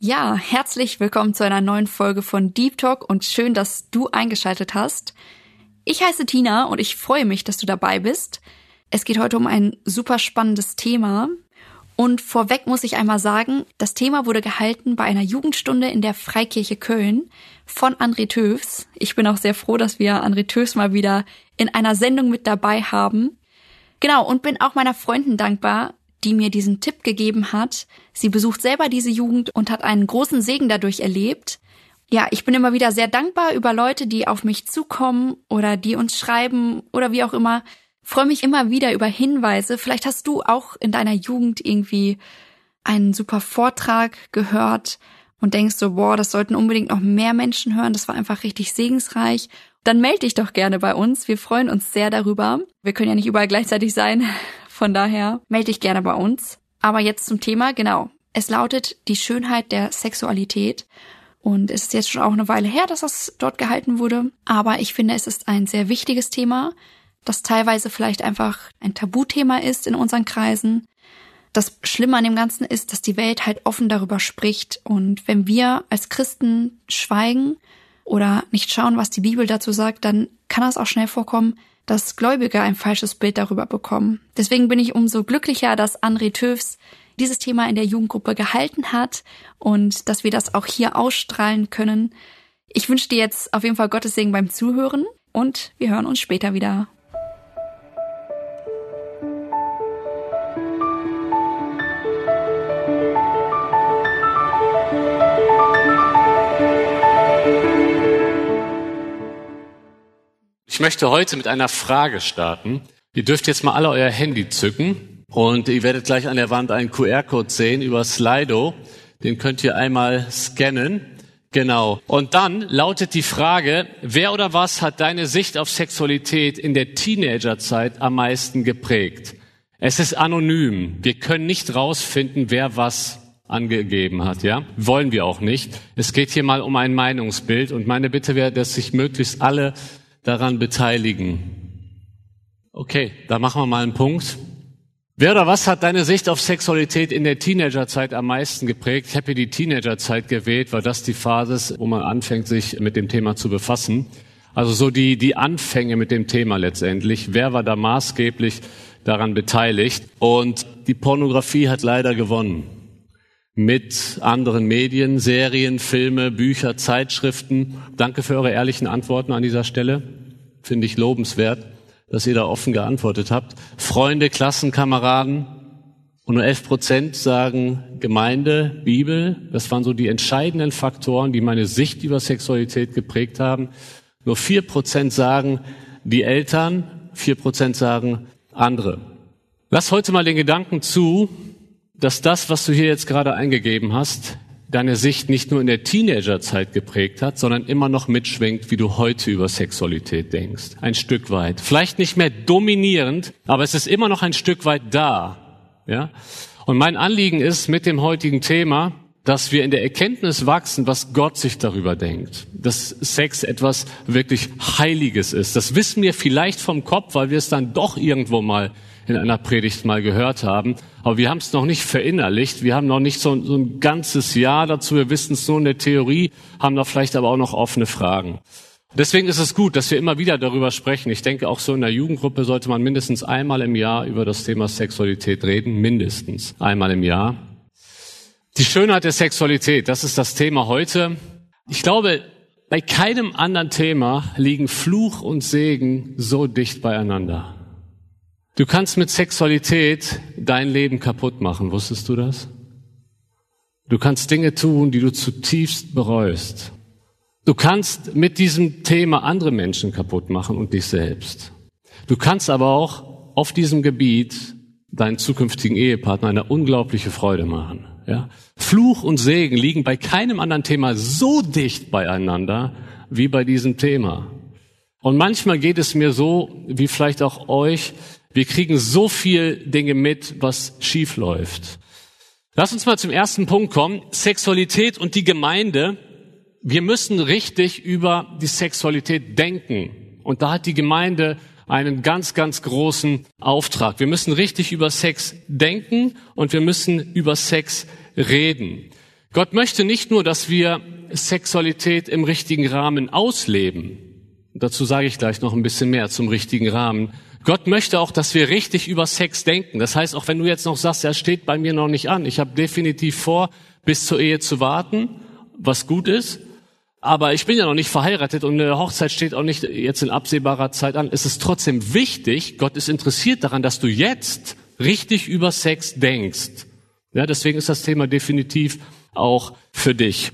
Ja, herzlich willkommen zu einer neuen Folge von Deep Talk und schön, dass du eingeschaltet hast. Ich heiße Tina und ich freue mich, dass du dabei bist. Es geht heute um ein super spannendes Thema. Und vorweg muss ich einmal sagen, das Thema wurde gehalten bei einer Jugendstunde in der Freikirche Köln von André Töfs. Ich bin auch sehr froh, dass wir André Töfs mal wieder in einer Sendung mit dabei haben. Genau, und bin auch meiner Freundin dankbar, die mir diesen Tipp gegeben hat. Sie besucht selber diese Jugend und hat einen großen Segen dadurch erlebt. Ja, ich bin immer wieder sehr dankbar über Leute, die auf mich zukommen oder die uns schreiben oder wie auch immer. Freue mich immer wieder über Hinweise. Vielleicht hast du auch in deiner Jugend irgendwie einen super Vortrag gehört und denkst so, boah, das sollten unbedingt noch mehr Menschen hören. Das war einfach richtig segensreich. Dann melde dich doch gerne bei uns. Wir freuen uns sehr darüber. Wir können ja nicht überall gleichzeitig sein. Von daher melde dich gerne bei uns. Aber jetzt zum Thema, genau. Es lautet die Schönheit der Sexualität. Und es ist jetzt schon auch eine Weile her, dass das dort gehalten wurde. Aber ich finde, es ist ein sehr wichtiges Thema, das teilweise vielleicht einfach ein Tabuthema ist in unseren Kreisen. Das Schlimme an dem Ganzen ist, dass die Welt halt offen darüber spricht. Und wenn wir als Christen schweigen oder nicht schauen, was die Bibel dazu sagt, dann kann es auch schnell vorkommen, dass Gläubige ein falsches Bild darüber bekommen. Deswegen bin ich umso glücklicher, dass André Töfs dieses Thema in der Jugendgruppe gehalten hat und dass wir das auch hier ausstrahlen können. Ich wünsche dir jetzt auf jeden Fall Gottes Segen beim Zuhören und wir hören uns später wieder. Ich möchte heute mit einer Frage starten. Ihr dürft jetzt mal alle euer Handy zücken und ihr werdet gleich an der Wand einen QR-Code sehen über Slido. Den könnt ihr einmal scannen. Genau. Und dann lautet die Frage, wer oder was hat deine Sicht auf Sexualität in der Teenagerzeit am meisten geprägt? Es ist anonym. Wir können nicht rausfinden, wer was angegeben hat, ja? Wollen wir auch nicht. Es geht hier mal um ein Meinungsbild und meine Bitte wäre, dass sich möglichst alle daran beteiligen. Okay, da machen wir mal einen Punkt. Wer oder was hat deine Sicht auf Sexualität in der Teenagerzeit am meisten geprägt? Ich habe hier die Teenagerzeit gewählt, weil das die Phase ist, wo man anfängt, sich mit dem Thema zu befassen. Also so die, die Anfänge mit dem Thema letztendlich. Wer war da maßgeblich daran beteiligt? Und die Pornografie hat leider gewonnen. Mit anderen Medien, Serien, Filme, Bücher, Zeitschriften. Danke für eure ehrlichen Antworten an dieser Stelle finde ich lobenswert, dass ihr da offen geantwortet habt. Freunde, Klassenkameraden. Und nur 11 Prozent sagen Gemeinde, Bibel. Das waren so die entscheidenden Faktoren, die meine Sicht über Sexualität geprägt haben. Nur vier Prozent sagen die Eltern, vier Prozent sagen andere. Lass heute mal den Gedanken zu, dass das, was du hier jetzt gerade eingegeben hast, deine Sicht nicht nur in der Teenagerzeit geprägt hat, sondern immer noch mitschwingt, wie du heute über Sexualität denkst. Ein Stück weit. Vielleicht nicht mehr dominierend, aber es ist immer noch ein Stück weit da. Ja? Und mein Anliegen ist mit dem heutigen Thema, dass wir in der Erkenntnis wachsen, was Gott sich darüber denkt. Dass Sex etwas wirklich Heiliges ist. Das wissen wir vielleicht vom Kopf, weil wir es dann doch irgendwo mal in einer Predigt mal gehört haben. Aber wir haben es noch nicht verinnerlicht. Wir haben noch nicht so, so ein ganzes Jahr dazu. Wir wissen es nur in der Theorie, haben da vielleicht aber auch noch offene Fragen. Deswegen ist es gut, dass wir immer wieder darüber sprechen. Ich denke, auch so in der Jugendgruppe sollte man mindestens einmal im Jahr über das Thema Sexualität reden. Mindestens einmal im Jahr. Die Schönheit der Sexualität, das ist das Thema heute. Ich glaube, bei keinem anderen Thema liegen Fluch und Segen so dicht beieinander. Du kannst mit Sexualität dein Leben kaputt machen. Wusstest du das? Du kannst Dinge tun, die du zutiefst bereust. Du kannst mit diesem Thema andere Menschen kaputt machen und dich selbst. Du kannst aber auch auf diesem Gebiet deinen zukünftigen Ehepartner eine unglaubliche Freude machen. Ja? Fluch und Segen liegen bei keinem anderen Thema so dicht beieinander wie bei diesem Thema. Und manchmal geht es mir so, wie vielleicht auch euch, wir kriegen so viel Dinge mit, was schief läuft. Lass uns mal zum ersten Punkt kommen. Sexualität und die Gemeinde. Wir müssen richtig über die Sexualität denken. Und da hat die Gemeinde einen ganz, ganz großen Auftrag. Wir müssen richtig über Sex denken und wir müssen über Sex reden. Gott möchte nicht nur, dass wir Sexualität im richtigen Rahmen ausleben. Dazu sage ich gleich noch ein bisschen mehr zum richtigen Rahmen. Gott möchte auch, dass wir richtig über Sex denken. Das heißt, auch wenn du jetzt noch sagst, er steht bei mir noch nicht an. Ich habe definitiv vor, bis zur Ehe zu warten, was gut ist. Aber ich bin ja noch nicht verheiratet und eine Hochzeit steht auch nicht jetzt in absehbarer Zeit an. Es ist trotzdem wichtig, Gott ist interessiert daran, dass du jetzt richtig über Sex denkst. Ja, deswegen ist das Thema definitiv auch für dich.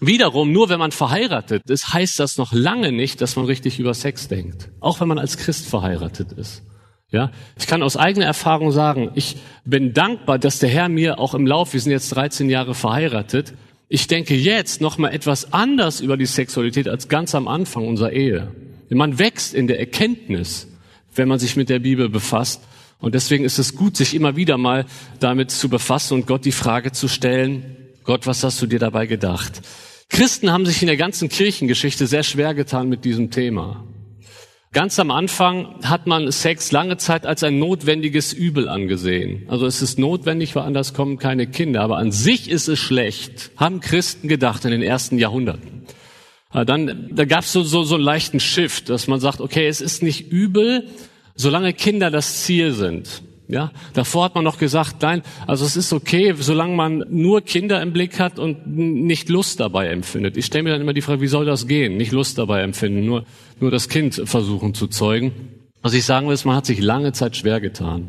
Wiederum, nur wenn man verheiratet ist, heißt das noch lange nicht, dass man richtig über Sex denkt. Auch wenn man als Christ verheiratet ist. Ja, ich kann aus eigener Erfahrung sagen, ich bin dankbar, dass der Herr mir auch im Lauf, wir sind jetzt 13 Jahre verheiratet, ich denke jetzt noch mal etwas anders über die Sexualität als ganz am Anfang unserer Ehe. Man wächst in der Erkenntnis, wenn man sich mit der Bibel befasst. Und deswegen ist es gut, sich immer wieder mal damit zu befassen und Gott die Frage zu stellen, Gott, was hast du dir dabei gedacht? Christen haben sich in der ganzen Kirchengeschichte sehr schwer getan mit diesem Thema. Ganz am Anfang hat man Sex lange Zeit als ein notwendiges Übel angesehen. Also es ist notwendig, weil anders kommen keine Kinder. Aber an sich ist es schlecht, haben Christen gedacht in den ersten Jahrhunderten. Dann, da gab es so, so, so einen leichten Shift, dass man sagt, okay, es ist nicht übel, solange Kinder das Ziel sind. Ja, davor hat man noch gesagt, nein, also es ist okay, solange man nur Kinder im Blick hat und nicht Lust dabei empfindet. Ich stelle mir dann immer die Frage, wie soll das gehen? Nicht Lust dabei empfinden, nur, nur das Kind versuchen zu zeugen. Was ich sagen will, ist, man hat sich lange Zeit schwer getan.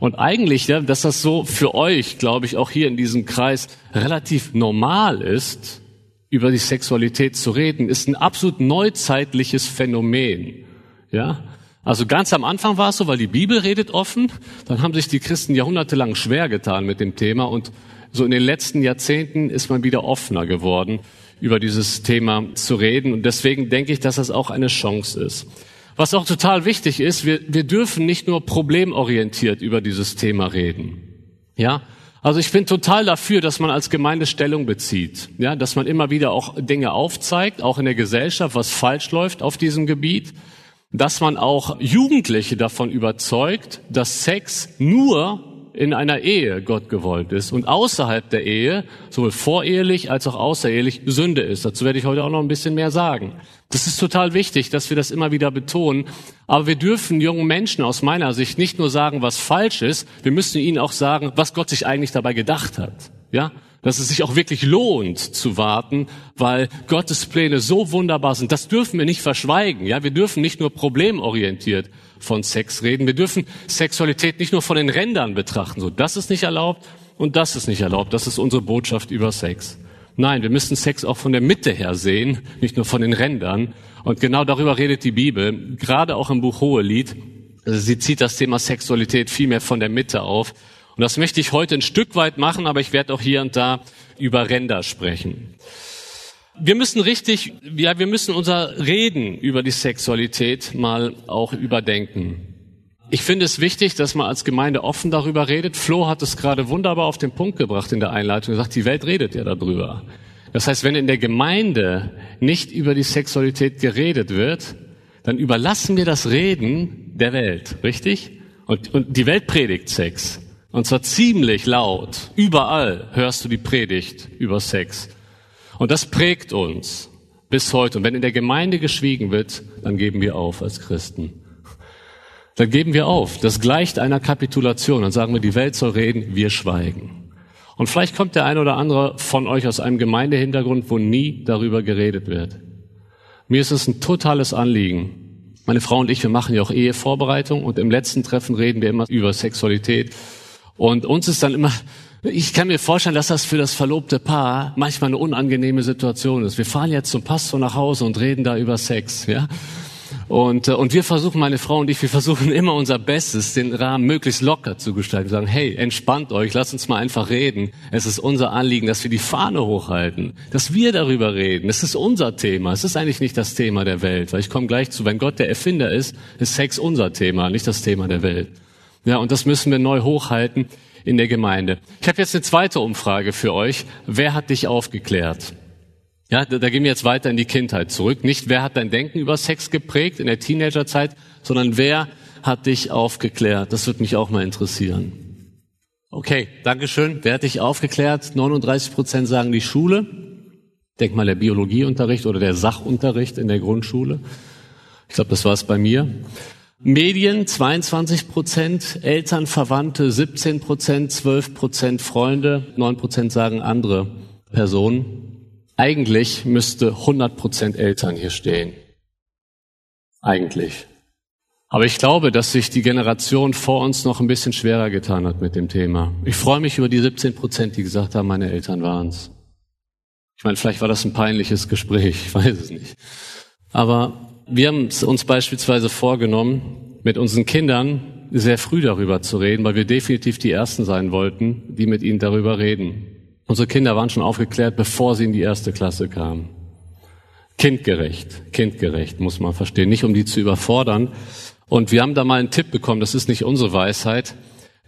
Und eigentlich, ja, dass das so für euch, glaube ich, auch hier in diesem Kreis relativ normal ist, über die Sexualität zu reden, ist ein absolut neuzeitliches Phänomen. Ja, also ganz am Anfang war es so, weil die Bibel redet offen, dann haben sich die Christen jahrhundertelang schwer getan mit dem Thema. Und so in den letzten Jahrzehnten ist man wieder offener geworden, über dieses Thema zu reden. Und deswegen denke ich, dass das auch eine Chance ist. Was auch total wichtig ist, wir, wir dürfen nicht nur problemorientiert über dieses Thema reden. Ja, also ich bin total dafür, dass man als Gemeinde Stellung bezieht, ja, dass man immer wieder auch Dinge aufzeigt, auch in der Gesellschaft, was falsch läuft auf diesem Gebiet dass man auch Jugendliche davon überzeugt, dass Sex nur in einer Ehe Gott gewollt ist und außerhalb der Ehe, sowohl vorehelich als auch außerehelich, Sünde ist. Dazu werde ich heute auch noch ein bisschen mehr sagen. Das ist total wichtig, dass wir das immer wieder betonen. Aber wir dürfen jungen Menschen aus meiner Sicht nicht nur sagen, was falsch ist, wir müssen ihnen auch sagen, was Gott sich eigentlich dabei gedacht hat. Ja? Dass es sich auch wirklich lohnt zu warten, weil Gottes Pläne so wunderbar sind. Das dürfen wir nicht verschweigen. Ja, wir dürfen nicht nur problemorientiert von Sex reden. Wir dürfen Sexualität nicht nur von den Rändern betrachten. So, das ist nicht erlaubt und das ist nicht erlaubt. Das ist unsere Botschaft über Sex. Nein, wir müssen Sex auch von der Mitte her sehen, nicht nur von den Rändern. Und genau darüber redet die Bibel, gerade auch im Buch Hohelied. Sie zieht das Thema Sexualität viel mehr von der Mitte auf. Und das möchte ich heute ein Stück weit machen, aber ich werde auch hier und da über Ränder sprechen. Wir müssen richtig, ja, wir müssen unser Reden über die Sexualität mal auch überdenken. Ich finde es wichtig, dass man als Gemeinde offen darüber redet. Flo hat es gerade wunderbar auf den Punkt gebracht in der Einleitung. Er sagt, die Welt redet ja darüber. Das heißt, wenn in der Gemeinde nicht über die Sexualität geredet wird, dann überlassen wir das Reden der Welt, richtig? Und, und die Welt predigt Sex. Und zwar ziemlich laut. Überall hörst du die Predigt über Sex. Und das prägt uns bis heute. Und wenn in der Gemeinde geschwiegen wird, dann geben wir auf als Christen. Dann geben wir auf. Das gleicht einer Kapitulation. Dann sagen wir, die Welt soll reden, wir schweigen. Und vielleicht kommt der eine oder andere von euch aus einem Gemeindehintergrund, wo nie darüber geredet wird. Mir ist es ein totales Anliegen. Meine Frau und ich, wir machen ja auch Ehevorbereitung und im letzten Treffen reden wir immer über Sexualität. Und uns ist dann immer, ich kann mir vorstellen, dass das für das verlobte Paar manchmal eine unangenehme Situation ist. Wir fahren jetzt zum Pastor nach Hause und reden da über Sex, ja. Und, äh, und wir versuchen, meine Frau und ich, wir versuchen immer unser Bestes, den Rahmen möglichst locker zu gestalten. Wir sagen, hey, entspannt euch, lasst uns mal einfach reden. Es ist unser Anliegen, dass wir die Fahne hochhalten, dass wir darüber reden. Es ist unser Thema. Es ist eigentlich nicht das Thema der Welt, weil ich komme gleich zu, wenn Gott der Erfinder ist, ist Sex unser Thema, nicht das Thema der Welt. Ja, und das müssen wir neu hochhalten in der Gemeinde. Ich habe jetzt eine zweite Umfrage für euch. Wer hat dich aufgeklärt? Ja, da, da gehen wir jetzt weiter in die Kindheit zurück. Nicht wer hat dein Denken über Sex geprägt in der Teenagerzeit, sondern wer hat dich aufgeklärt? Das wird mich auch mal interessieren. Okay, Dankeschön. Wer hat dich aufgeklärt? 39 Prozent sagen die Schule. Denk mal der Biologieunterricht oder der Sachunterricht in der Grundschule. Ich glaube, das war es bei mir. Medien 22 Prozent, Eltern, Verwandte 17 Prozent, 12 Prozent Freunde, 9 Prozent sagen andere Personen. Eigentlich müsste 100% Eltern hier stehen. Eigentlich. Aber ich glaube, dass sich die Generation vor uns noch ein bisschen schwerer getan hat mit dem Thema. Ich freue mich über die 17 Prozent, die gesagt haben, meine Eltern waren's. Ich meine, vielleicht war das ein peinliches Gespräch, ich weiß es nicht. Aber wir haben uns beispielsweise vorgenommen, mit unseren Kindern sehr früh darüber zu reden, weil wir definitiv die Ersten sein wollten, die mit ihnen darüber reden. Unsere Kinder waren schon aufgeklärt, bevor sie in die erste Klasse kamen. Kindgerecht, kindgerecht muss man verstehen, nicht um die zu überfordern. Und wir haben da mal einen Tipp bekommen, das ist nicht unsere Weisheit,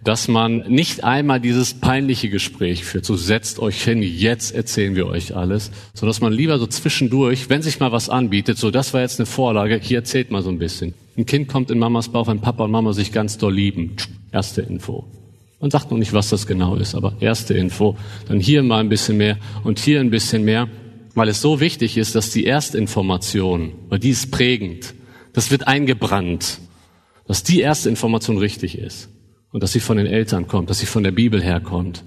dass man nicht einmal dieses peinliche Gespräch führt, so setzt euch hin, jetzt erzählen wir euch alles, sondern dass man lieber so zwischendurch, wenn sich mal was anbietet, so das war jetzt eine Vorlage, hier erzählt mal so ein bisschen. Ein Kind kommt in Mamas Bauch, wenn Papa und Mama sich ganz doll lieben. Erste Info. Man sagt noch nicht, was das genau ist, aber erste Info. Dann hier mal ein bisschen mehr und hier ein bisschen mehr, weil es so wichtig ist, dass die Erstinformation, weil die ist prägend, das wird eingebrannt, dass die erste Information richtig ist und dass sie von den Eltern kommt, dass sie von der Bibel herkommt.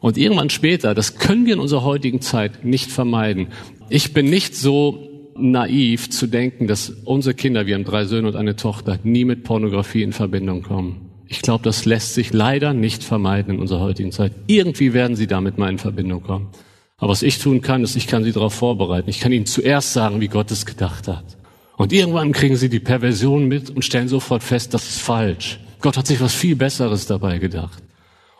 Und irgendwann später, das können wir in unserer heutigen Zeit nicht vermeiden. Ich bin nicht so naiv zu denken, dass unsere Kinder, wir haben drei Söhne und eine Tochter, nie mit Pornografie in Verbindung kommen. Ich glaube, das lässt sich leider nicht vermeiden in unserer heutigen Zeit. Irgendwie werden sie damit mal in Verbindung kommen. Aber was ich tun kann, ist, ich kann sie darauf vorbereiten. Ich kann ihnen zuerst sagen, wie Gott es gedacht hat. Und irgendwann kriegen sie die Perversion mit und stellen sofort fest, das ist falsch. Gott hat sich was viel Besseres dabei gedacht.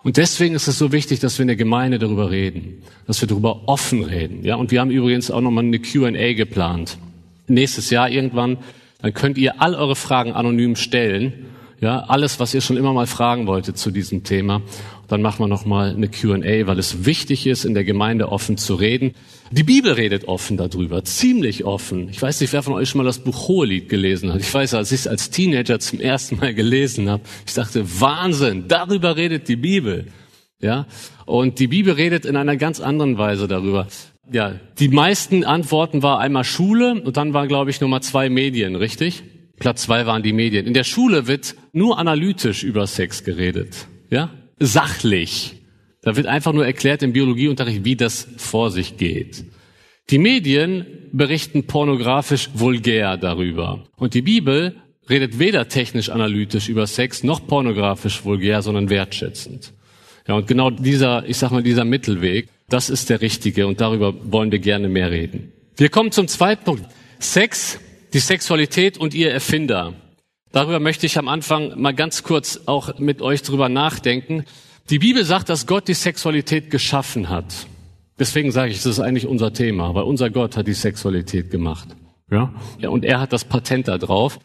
Und deswegen ist es so wichtig, dass wir in der Gemeinde darüber reden, dass wir darüber offen reden. Ja, und wir haben übrigens auch nochmal eine Q&A geplant. Nächstes Jahr irgendwann, dann könnt ihr all eure Fragen anonym stellen ja, alles, was ihr schon immer mal fragen wolltet zu diesem Thema. Dann machen wir noch mal eine Q&A, weil es wichtig ist, in der Gemeinde offen zu reden. Die Bibel redet offen darüber, ziemlich offen. Ich weiß nicht, wer von euch schon mal das Buch Hohelied gelesen hat. Ich weiß, als ich es als Teenager zum ersten Mal gelesen habe, ich dachte, Wahnsinn, darüber redet die Bibel. Ja, und die Bibel redet in einer ganz anderen Weise darüber. Ja, die meisten Antworten war einmal Schule und dann war, glaube ich, Nummer zwei Medien, richtig? Platz zwei waren die Medien. In der Schule wird nur analytisch über Sex geredet. Ja? Sachlich. Da wird einfach nur erklärt im Biologieunterricht, wie das vor sich geht. Die Medien berichten pornografisch vulgär darüber. Und die Bibel redet weder technisch analytisch über Sex noch pornografisch vulgär, sondern wertschätzend. Ja, und genau dieser, ich sag mal, dieser Mittelweg, das ist der richtige und darüber wollen wir gerne mehr reden. Wir kommen zum zweiten Punkt. Sex die Sexualität und ihr Erfinder. Darüber möchte ich am Anfang mal ganz kurz auch mit euch drüber nachdenken. Die Bibel sagt, dass Gott die Sexualität geschaffen hat. Deswegen sage ich, das ist eigentlich unser Thema, weil unser Gott hat die Sexualität gemacht. Ja? ja und er hat das Patent da drauf.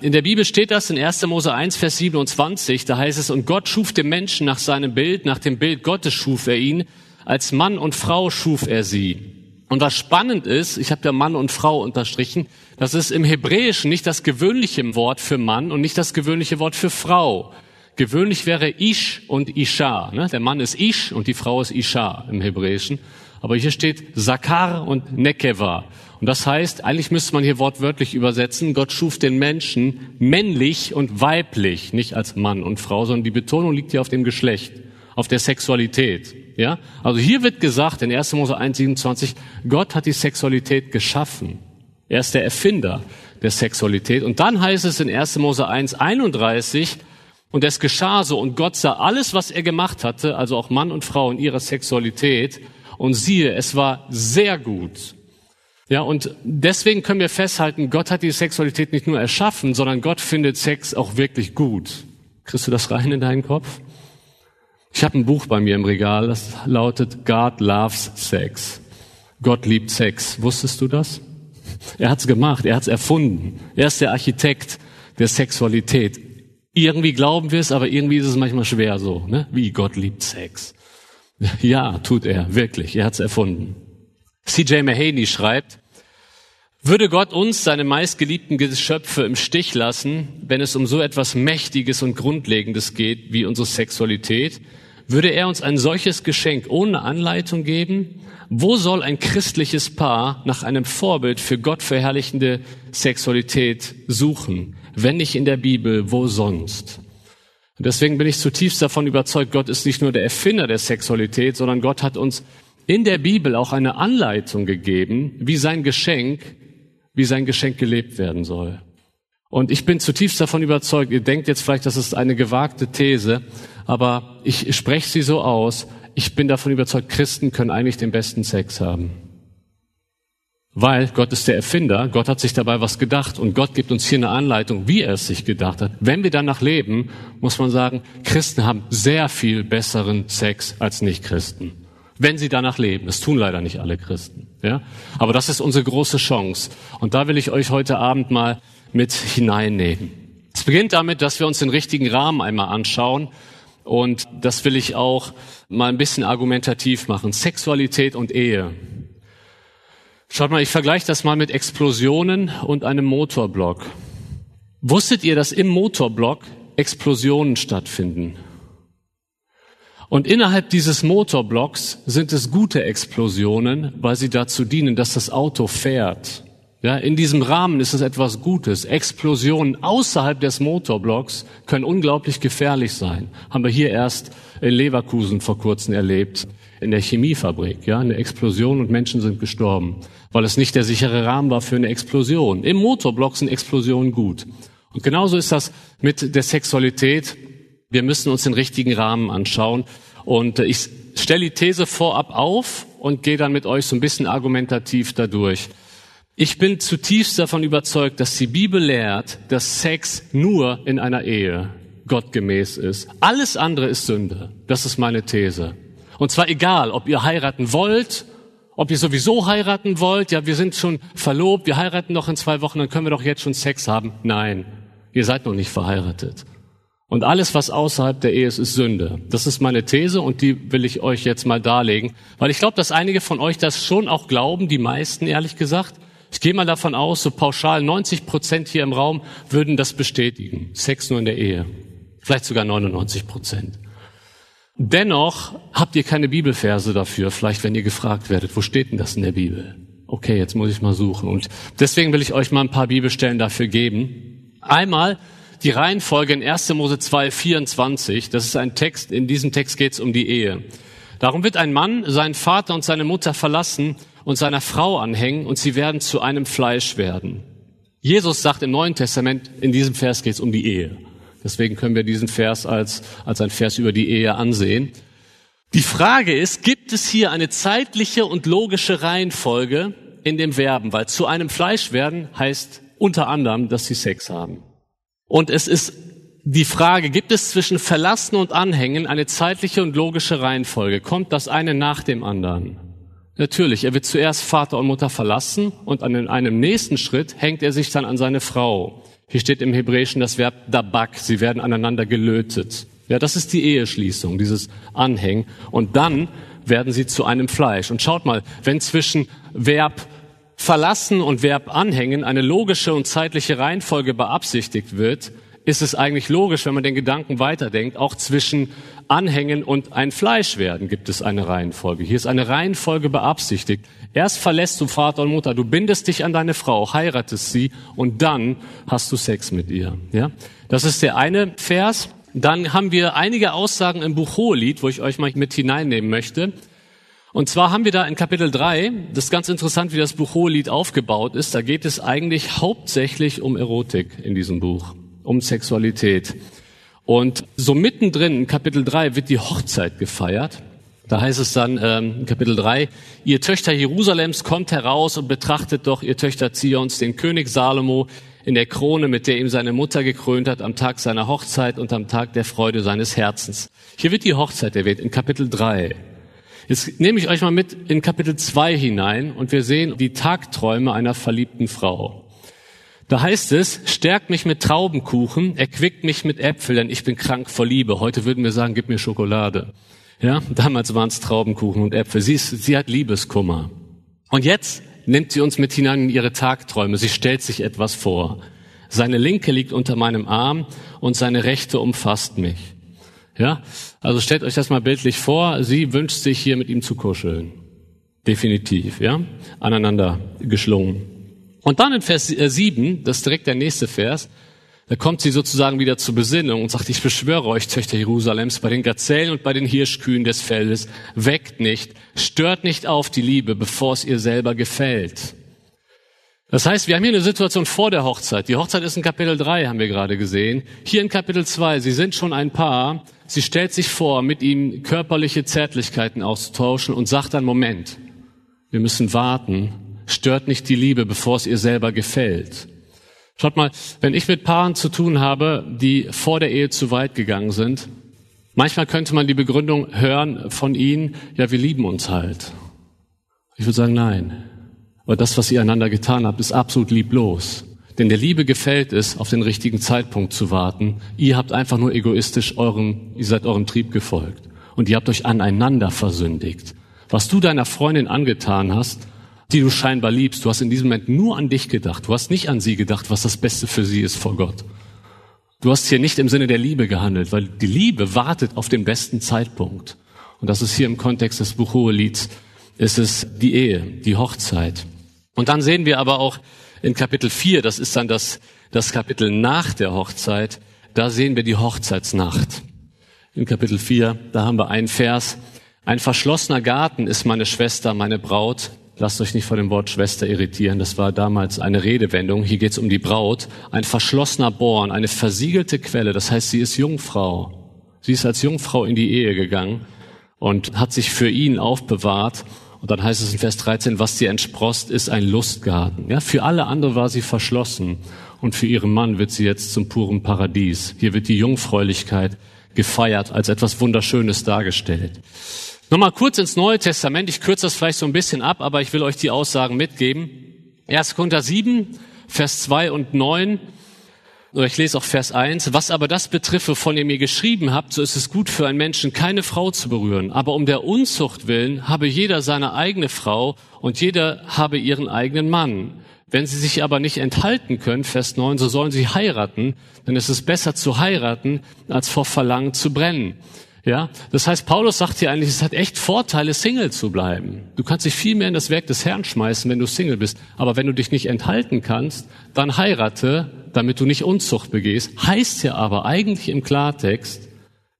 In der Bibel steht das in 1. Mose 1, Vers 27, da heißt es, und Gott schuf den Menschen nach seinem Bild, nach dem Bild Gottes schuf er ihn, als Mann und Frau schuf er sie. Und was spannend ist, ich habe ja Mann und Frau unterstrichen, das ist im Hebräischen nicht das gewöhnliche Wort für Mann und nicht das gewöhnliche Wort für Frau. Gewöhnlich wäre Ish und Isha. Ne? Der Mann ist Ish und die Frau ist Isha im Hebräischen. Aber hier steht Sakar und Nekeva. Und das heißt, eigentlich müsste man hier wortwörtlich übersetzen, Gott schuf den Menschen männlich und weiblich, nicht als Mann und Frau, sondern die Betonung liegt hier auf dem Geschlecht, auf der Sexualität. Ja? Also hier wird gesagt in 1. Mose 1,27, Gott hat die Sexualität geschaffen. Er ist der Erfinder der Sexualität. Und dann heißt es in 1. Mose 1,31, und es geschah so, und Gott sah alles, was er gemacht hatte, also auch Mann und Frau in ihrer Sexualität, und siehe, es war sehr gut. Ja, und deswegen können wir festhalten, Gott hat die Sexualität nicht nur erschaffen, sondern Gott findet Sex auch wirklich gut. Kriegst du das rein in deinen Kopf? Ich habe ein Buch bei mir im Regal, das lautet God Loves Sex. Gott liebt Sex. Wusstest du das? Er hat's gemacht, er hat's erfunden. Er ist der Architekt der Sexualität. Irgendwie glauben wir es, aber irgendwie ist es manchmal schwer so. Ne? Wie Gott liebt Sex. Ja, tut er, wirklich. Er hat's erfunden. C.J. Mahaney schreibt, würde Gott uns, seine meistgeliebten Geschöpfe, im Stich lassen, wenn es um so etwas Mächtiges und Grundlegendes geht wie unsere Sexualität? Würde er uns ein solches Geschenk ohne Anleitung geben? Wo soll ein christliches Paar nach einem Vorbild für Gott verherrlichende Sexualität suchen? Wenn nicht in der Bibel, wo sonst? Und deswegen bin ich zutiefst davon überzeugt, Gott ist nicht nur der Erfinder der Sexualität, sondern Gott hat uns in der Bibel auch eine Anleitung gegeben, wie sein Geschenk, wie sein Geschenk gelebt werden soll. Und ich bin zutiefst davon überzeugt, ihr denkt jetzt vielleicht, das ist eine gewagte These, aber ich spreche sie so aus, ich bin davon überzeugt, Christen können eigentlich den besten Sex haben. Weil Gott ist der Erfinder, Gott hat sich dabei was gedacht und Gott gibt uns hier eine Anleitung, wie er es sich gedacht hat. Wenn wir danach leben, muss man sagen, Christen haben sehr viel besseren Sex als Nichtchristen wenn sie danach leben. Das tun leider nicht alle Christen. Ja? Aber das ist unsere große Chance. Und da will ich euch heute Abend mal mit hineinnehmen. Es beginnt damit, dass wir uns den richtigen Rahmen einmal anschauen. Und das will ich auch mal ein bisschen argumentativ machen. Sexualität und Ehe. Schaut mal, ich vergleiche das mal mit Explosionen und einem Motorblock. Wusstet ihr, dass im Motorblock Explosionen stattfinden? Und innerhalb dieses Motorblocks sind es gute Explosionen, weil sie dazu dienen, dass das Auto fährt. Ja, in diesem Rahmen ist es etwas Gutes. Explosionen außerhalb des Motorblocks können unglaublich gefährlich sein. Haben wir hier erst in Leverkusen vor kurzem erlebt, in der Chemiefabrik. Ja, eine Explosion und Menschen sind gestorben, weil es nicht der sichere Rahmen war für eine Explosion. Im Motorblock sind Explosionen gut. Und genauso ist das mit der Sexualität. Wir müssen uns den richtigen Rahmen anschauen. Und ich stelle die These vorab auf und gehe dann mit euch so ein bisschen argumentativ dadurch. Ich bin zutiefst davon überzeugt, dass die Bibel lehrt, dass Sex nur in einer Ehe gottgemäß ist. Alles andere ist Sünde. Das ist meine These. Und zwar egal, ob ihr heiraten wollt, ob ihr sowieso heiraten wollt, ja, wir sind schon verlobt, wir heiraten noch in zwei Wochen, dann können wir doch jetzt schon Sex haben. Nein, ihr seid noch nicht verheiratet. Und alles, was außerhalb der Ehe ist, ist Sünde. Das ist meine These und die will ich euch jetzt mal darlegen, weil ich glaube, dass einige von euch das schon auch glauben, die meisten ehrlich gesagt. Ich gehe mal davon aus, so pauschal 90 Prozent hier im Raum würden das bestätigen. Sex nur in der Ehe. Vielleicht sogar 99 Prozent. Dennoch habt ihr keine Bibelverse dafür, vielleicht wenn ihr gefragt werdet, wo steht denn das in der Bibel? Okay, jetzt muss ich mal suchen. Und deswegen will ich euch mal ein paar Bibelstellen dafür geben. Einmal die Reihenfolge in 1. Mose 2, 24. Das ist ein Text, in diesem Text geht es um die Ehe. Darum wird ein Mann seinen Vater und seine Mutter verlassen und seiner Frau anhängen und sie werden zu einem Fleisch werden. Jesus sagt im Neuen Testament, in diesem Vers geht es um die Ehe. Deswegen können wir diesen Vers als, als ein Vers über die Ehe ansehen. Die Frage ist, gibt es hier eine zeitliche und logische Reihenfolge in dem Verben? Weil zu einem Fleisch werden heißt unter anderem, dass sie Sex haben. Und es ist die Frage, gibt es zwischen Verlassen und Anhängen eine zeitliche und logische Reihenfolge? Kommt das eine nach dem anderen? Natürlich, er wird zuerst Vater und Mutter verlassen und an einem nächsten Schritt hängt er sich dann an seine Frau. Hier steht im Hebräischen das Verb dabak, sie werden aneinander gelötet. Ja, das ist die Eheschließung, dieses Anhängen. Und dann werden sie zu einem Fleisch. Und schaut mal, wenn zwischen Verb verlassen und Verb anhängen eine logische und zeitliche Reihenfolge beabsichtigt wird, ist es eigentlich logisch, wenn man den Gedanken weiterdenkt, auch zwischen Anhängen und ein Fleisch werden gibt es eine Reihenfolge. Hier ist eine Reihenfolge beabsichtigt. Erst verlässt du Vater und Mutter, du bindest dich an deine Frau, heiratest sie und dann hast du Sex mit ihr. Ja, das ist der eine Vers. Dann haben wir einige Aussagen im Buch Hohelied, wo ich euch mal mit hineinnehmen möchte. Und zwar haben wir da in Kapitel 3, das ist ganz interessant, wie das Buch Hohelied aufgebaut ist, da geht es eigentlich hauptsächlich um Erotik in diesem Buch, um Sexualität. Und so mittendrin in Kapitel 3 wird die Hochzeit gefeiert. Da heißt es dann ähm, Kapitel 3, ihr Töchter Jerusalems kommt heraus und betrachtet doch, ihr Töchter Zions, den König Salomo in der Krone, mit der ihm seine Mutter gekrönt hat, am Tag seiner Hochzeit und am Tag der Freude seines Herzens. Hier wird die Hochzeit erwähnt in Kapitel 3. Jetzt nehme ich euch mal mit in Kapitel 2 hinein und wir sehen die Tagträume einer verliebten Frau. Da heißt es, stärkt mich mit Traubenkuchen, erquickt mich mit Äpfeln, denn ich bin krank vor Liebe. Heute würden wir sagen, gib mir Schokolade. Ja, damals waren es Traubenkuchen und Äpfel. Sie, ist, sie hat Liebeskummer. Und jetzt nimmt sie uns mit hinein in ihre Tagträume. Sie stellt sich etwas vor. Seine linke liegt unter meinem Arm und seine rechte umfasst mich. Ja, also stellt euch das mal bildlich vor. Sie wünscht sich hier mit ihm zu kuscheln. Definitiv, ja, aneinander geschlungen. Und dann in Vers 7, äh, das ist direkt der nächste Vers, da kommt sie sozusagen wieder zur Besinnung und sagt, ich beschwöre euch, Töchter Jerusalems, bei den Gazellen und bei den Hirschkühen des Feldes, weckt nicht, stört nicht auf die Liebe, bevor es ihr selber gefällt. Das heißt, wir haben hier eine Situation vor der Hochzeit. Die Hochzeit ist in Kapitel 3, haben wir gerade gesehen. Hier in Kapitel 2, sie sind schon ein Paar. Sie stellt sich vor, mit ihm körperliche Zärtlichkeiten auszutauschen und sagt dann, Moment, wir müssen warten, stört nicht die Liebe, bevor es ihr selber gefällt. Schaut mal, wenn ich mit Paaren zu tun habe, die vor der Ehe zu weit gegangen sind, manchmal könnte man die Begründung hören von ihnen, ja, wir lieben uns halt. Ich würde sagen, nein. Aber das, was ihr einander getan habt, ist absolut lieblos. Denn der Liebe gefällt es, auf den richtigen Zeitpunkt zu warten. Ihr habt einfach nur egoistisch euren, ihr seid eurem Trieb gefolgt. Und ihr habt euch aneinander versündigt. Was du deiner Freundin angetan hast, die du scheinbar liebst. Du hast in diesem Moment nur an dich gedacht. Du hast nicht an sie gedacht, was das Beste für sie ist vor Gott. Du hast hier nicht im Sinne der Liebe gehandelt, weil die Liebe wartet auf den besten Zeitpunkt. Und das ist hier im Kontext des Buchhohelieds, ist es die Ehe, die Hochzeit. Und dann sehen wir aber auch in Kapitel 4, das ist dann das, das Kapitel nach der Hochzeit, da sehen wir die Hochzeitsnacht. In Kapitel 4, da haben wir einen Vers. Ein verschlossener Garten ist meine Schwester, meine Braut, Lasst euch nicht vor dem Wort Schwester irritieren. Das war damals eine Redewendung. Hier geht es um die Braut. Ein verschlossener Born, eine versiegelte Quelle. Das heißt, sie ist Jungfrau. Sie ist als Jungfrau in die Ehe gegangen und hat sich für ihn aufbewahrt. Und dann heißt es in Vers 13, was sie entsprost, ist ein Lustgarten. Ja, für alle andere war sie verschlossen. Und für ihren Mann wird sie jetzt zum puren Paradies. Hier wird die Jungfräulichkeit gefeiert, als etwas Wunderschönes dargestellt. Nochmal kurz ins Neue Testament. Ich kürze das vielleicht so ein bisschen ab, aber ich will euch die Aussagen mitgeben. 1. Korinther 7, Vers 2 und 9. Oder ich lese auch Vers 1. Was aber das betrifft, wovon ihr mir geschrieben habt, so ist es gut für einen Menschen, keine Frau zu berühren. Aber um der Unzucht willen habe jeder seine eigene Frau und jeder habe ihren eigenen Mann. Wenn sie sich aber nicht enthalten können, Vers 9, so sollen sie heiraten, denn es ist besser zu heiraten, als vor Verlangen zu brennen. Ja, das heißt, Paulus sagt hier eigentlich, es hat echt Vorteile, Single zu bleiben. Du kannst dich viel mehr in das Werk des Herrn schmeißen, wenn du Single bist. Aber wenn du dich nicht enthalten kannst, dann heirate, damit du nicht Unzucht begehst. Heißt ja aber eigentlich im Klartext,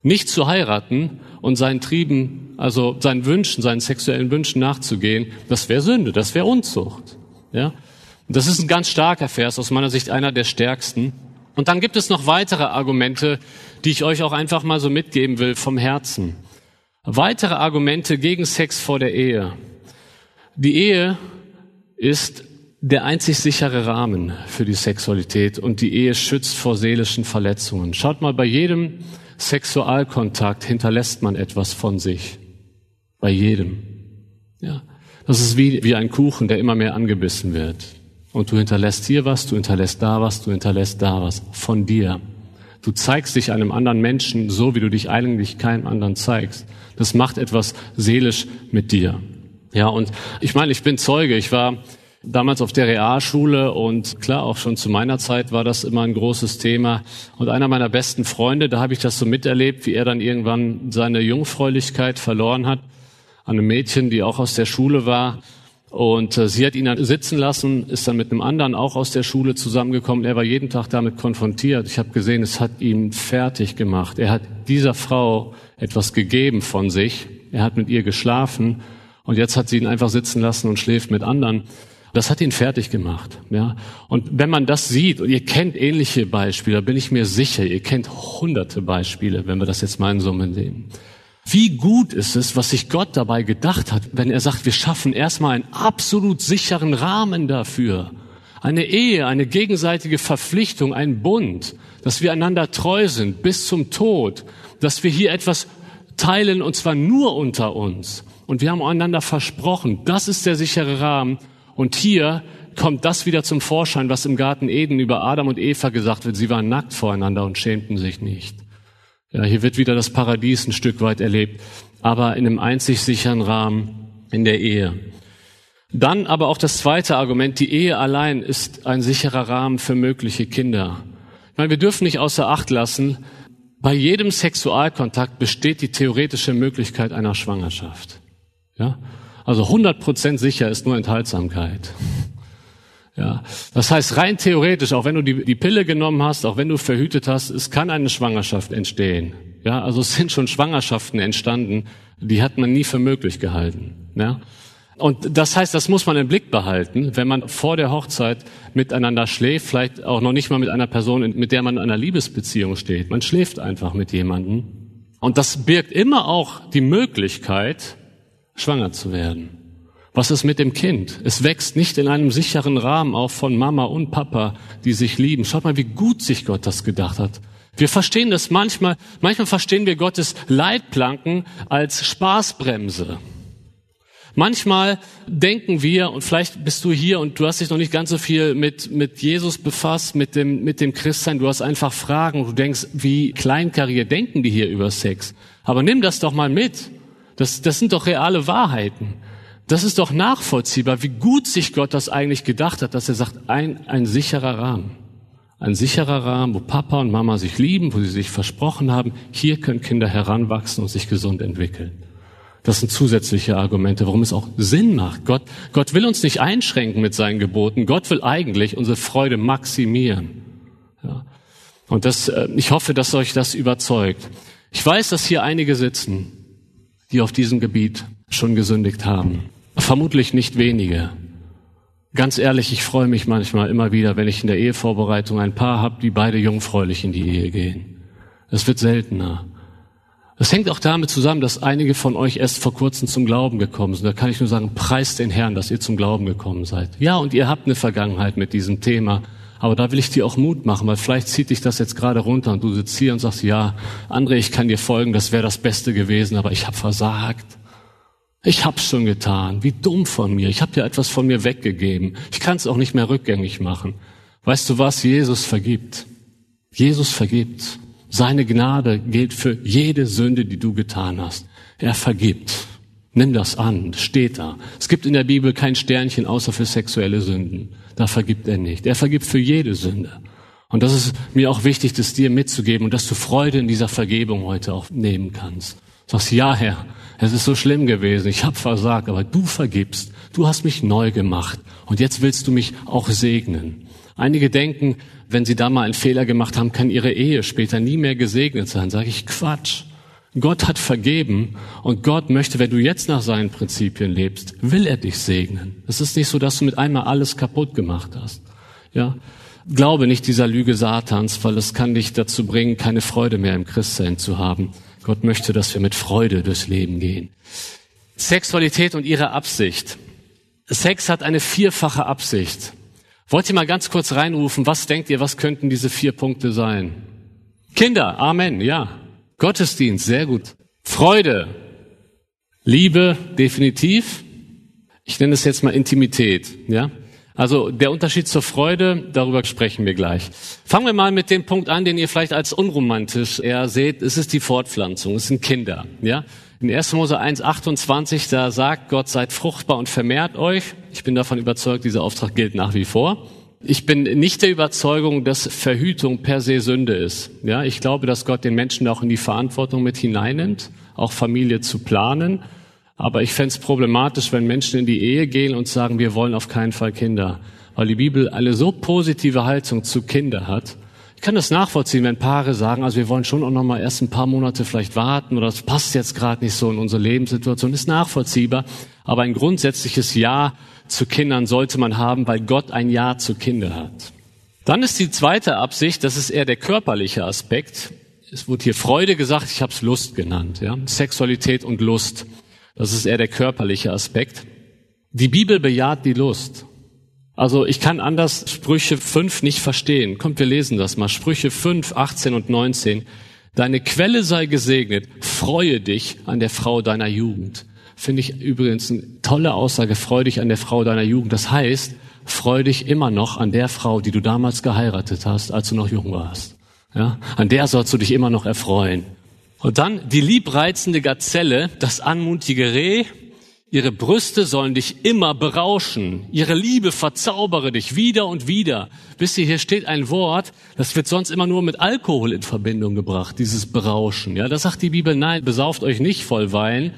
nicht zu heiraten und seinen Trieben, also seinen Wünschen, seinen sexuellen Wünschen nachzugehen, das wäre Sünde, das wäre Unzucht. Ja, das ist ein ganz starker Vers, aus meiner Sicht einer der stärksten. Und dann gibt es noch weitere Argumente, die ich euch auch einfach mal so mitgeben will vom Herzen. Weitere Argumente gegen Sex vor der Ehe. Die Ehe ist der einzig sichere Rahmen für die Sexualität und die Ehe schützt vor seelischen Verletzungen. Schaut mal, bei jedem Sexualkontakt hinterlässt man etwas von sich. Bei jedem. Ja. Das ist wie, wie ein Kuchen, der immer mehr angebissen wird. Und du hinterlässt hier was, du hinterlässt da was, du hinterlässt da was von dir. Du zeigst dich einem anderen Menschen so, wie du dich eigentlich keinem anderen zeigst. Das macht etwas seelisch mit dir. Ja, und ich meine, ich bin Zeuge. Ich war damals auf der Realschule und klar, auch schon zu meiner Zeit war das immer ein großes Thema. Und einer meiner besten Freunde, da habe ich das so miterlebt, wie er dann irgendwann seine Jungfräulichkeit verloren hat an einem Mädchen, die auch aus der Schule war. Und äh, sie hat ihn dann sitzen lassen, ist dann mit einem anderen auch aus der Schule zusammengekommen. Er war jeden Tag damit konfrontiert. Ich habe gesehen, es hat ihn fertig gemacht. Er hat dieser Frau etwas gegeben von sich. Er hat mit ihr geschlafen und jetzt hat sie ihn einfach sitzen lassen und schläft mit anderen. Das hat ihn fertig gemacht. Ja. Und wenn man das sieht, und ihr kennt ähnliche Beispiele, bin ich mir sicher, ihr kennt hunderte Beispiele, wenn wir das jetzt mal in Summe sehen. Wie gut ist es, was sich Gott dabei gedacht hat, wenn er sagt, wir schaffen erstmal einen absolut sicheren Rahmen dafür. Eine Ehe, eine gegenseitige Verpflichtung, ein Bund, dass wir einander treu sind bis zum Tod, dass wir hier etwas teilen und zwar nur unter uns. Und wir haben einander versprochen, das ist der sichere Rahmen. Und hier kommt das wieder zum Vorschein, was im Garten Eden über Adam und Eva gesagt wird. Sie waren nackt voreinander und schämten sich nicht. Ja, hier wird wieder das Paradies ein Stück weit erlebt, aber in einem einzig sicheren Rahmen in der Ehe. Dann aber auch das zweite Argument, die Ehe allein ist ein sicherer Rahmen für mögliche Kinder. Ich meine, wir dürfen nicht außer Acht lassen, bei jedem Sexualkontakt besteht die theoretische Möglichkeit einer Schwangerschaft. Ja? Also 100% sicher ist nur Enthaltsamkeit. Ja, das heißt rein theoretisch, auch wenn du die, die Pille genommen hast, auch wenn du verhütet hast, es kann eine Schwangerschaft entstehen. Ja, also es sind schon Schwangerschaften entstanden, die hat man nie für möglich gehalten. Ja, und das heißt, das muss man im Blick behalten, wenn man vor der Hochzeit miteinander schläft, vielleicht auch noch nicht mal mit einer Person, mit der man in einer Liebesbeziehung steht. Man schläft einfach mit jemandem. Und das birgt immer auch die Möglichkeit, schwanger zu werden. Was ist mit dem Kind? Es wächst nicht in einem sicheren Rahmen auch von Mama und Papa, die sich lieben. Schaut mal, wie gut sich Gott das gedacht hat. Wir verstehen das manchmal, manchmal verstehen wir Gottes Leitplanken als Spaßbremse. Manchmal denken wir, und vielleicht bist du hier und du hast dich noch nicht ganz so viel mit, mit Jesus befasst, mit dem, mit dem Christsein, du hast einfach Fragen, du denkst, wie kleinkariert denken die hier über Sex? Aber nimm das doch mal mit. Das, das sind doch reale Wahrheiten. Das ist doch nachvollziehbar, wie gut sich Gott das eigentlich gedacht hat, dass er sagt, ein, ein sicherer Rahmen. Ein sicherer Rahmen, wo Papa und Mama sich lieben, wo sie sich versprochen haben, hier können Kinder heranwachsen und sich gesund entwickeln. Das sind zusätzliche Argumente, warum es auch Sinn macht. Gott, Gott will uns nicht einschränken mit seinen Geboten. Gott will eigentlich unsere Freude maximieren. Ja. Und das, äh, ich hoffe, dass euch das überzeugt. Ich weiß, dass hier einige sitzen, die auf diesem Gebiet schon gesündigt haben. Vermutlich nicht wenige. Ganz ehrlich, ich freue mich manchmal immer wieder, wenn ich in der Ehevorbereitung ein Paar habe, die beide jungfräulich in die Ehe gehen. Es wird seltener. Es hängt auch damit zusammen, dass einige von euch erst vor kurzem zum Glauben gekommen sind. Da kann ich nur sagen, preist den Herrn, dass ihr zum Glauben gekommen seid. Ja, und ihr habt eine Vergangenheit mit diesem Thema. Aber da will ich dir auch Mut machen, weil vielleicht zieht dich das jetzt gerade runter und du sitzt hier und sagst, ja, André, ich kann dir folgen, das wäre das Beste gewesen, aber ich habe versagt. Ich hab's schon getan. Wie dumm von mir. Ich habe ja etwas von mir weggegeben. Ich kann es auch nicht mehr rückgängig machen. Weißt du was? Jesus vergibt. Jesus vergibt. Seine Gnade gilt für jede Sünde, die du getan hast. Er vergibt. Nimm das an, steht da. Es gibt in der Bibel kein Sternchen außer für sexuelle Sünden. Da vergibt er nicht. Er vergibt für jede Sünde. Und das ist mir auch wichtig, das dir mitzugeben und dass du Freude in dieser Vergebung heute auch nehmen kannst. Sagst, ja Herr, es ist so schlimm gewesen, ich habe versagt, aber du vergibst, du hast mich neu gemacht und jetzt willst du mich auch segnen. Einige denken, wenn sie da mal einen Fehler gemacht haben, kann ihre Ehe später nie mehr gesegnet sein. Sage ich, Quatsch. Gott hat vergeben und Gott möchte, wenn du jetzt nach seinen Prinzipien lebst, will er dich segnen. Es ist nicht so, dass du mit einmal alles kaputt gemacht hast. Ja, glaube nicht dieser Lüge Satans, weil es kann dich dazu bringen, keine Freude mehr im Christsein zu haben. Gott möchte, dass wir mit Freude durchs Leben gehen. Sexualität und ihre Absicht. Sex hat eine vierfache Absicht. Wollt ihr mal ganz kurz reinrufen, was denkt ihr, was könnten diese vier Punkte sein? Kinder, Amen, ja. Gottesdienst, sehr gut. Freude, Liebe, definitiv. Ich nenne es jetzt mal Intimität, ja. Also der Unterschied zur Freude, darüber sprechen wir gleich. Fangen wir mal mit dem Punkt an, den ihr vielleicht als unromantisch eher seht. Es ist die Fortpflanzung, es sind Kinder. Ja? In 1. Mose 1, 28, da sagt Gott, seid fruchtbar und vermehrt euch. Ich bin davon überzeugt, dieser Auftrag gilt nach wie vor. Ich bin nicht der Überzeugung, dass Verhütung per se Sünde ist. Ja, ich glaube, dass Gott den Menschen auch in die Verantwortung mit hineinnimmt, auch Familie zu planen. Aber ich fände es problematisch, wenn Menschen in die Ehe gehen und sagen, wir wollen auf keinen Fall Kinder. Weil die Bibel eine so positive Haltung zu Kinder hat. Ich kann das nachvollziehen, wenn Paare sagen, also wir wollen schon auch noch mal erst ein paar Monate vielleicht warten oder das passt jetzt gerade nicht so in unsere Lebenssituation, ist nachvollziehbar. Aber ein grundsätzliches Ja zu Kindern sollte man haben, weil Gott ein Ja zu Kindern hat. Dann ist die zweite Absicht, das ist eher der körperliche Aspekt. es wurde hier Freude gesagt, ich habe es Lust genannt. Ja? Sexualität und Lust, das ist eher der körperliche Aspekt. Die Bibel bejaht die Lust. Also ich kann anders Sprüche 5 nicht verstehen. Kommt, wir lesen das mal. Sprüche 5, 18 und 19. Deine Quelle sei gesegnet. Freue dich an der Frau deiner Jugend. Finde ich übrigens eine tolle Aussage. Freue dich an der Frau deiner Jugend. Das heißt, freue dich immer noch an der Frau, die du damals geheiratet hast, als du noch jung warst. Ja? An der sollst du dich immer noch erfreuen. Und dann die liebreizende Gazelle, das anmutige Reh, Ihre Brüste sollen dich immer berauschen. Ihre Liebe verzaubere dich wieder und wieder. Wisst ihr, hier steht ein Wort, das wird sonst immer nur mit Alkohol in Verbindung gebracht, dieses Berauschen. Ja, das sagt die Bibel, nein, besauft euch nicht voll Wein.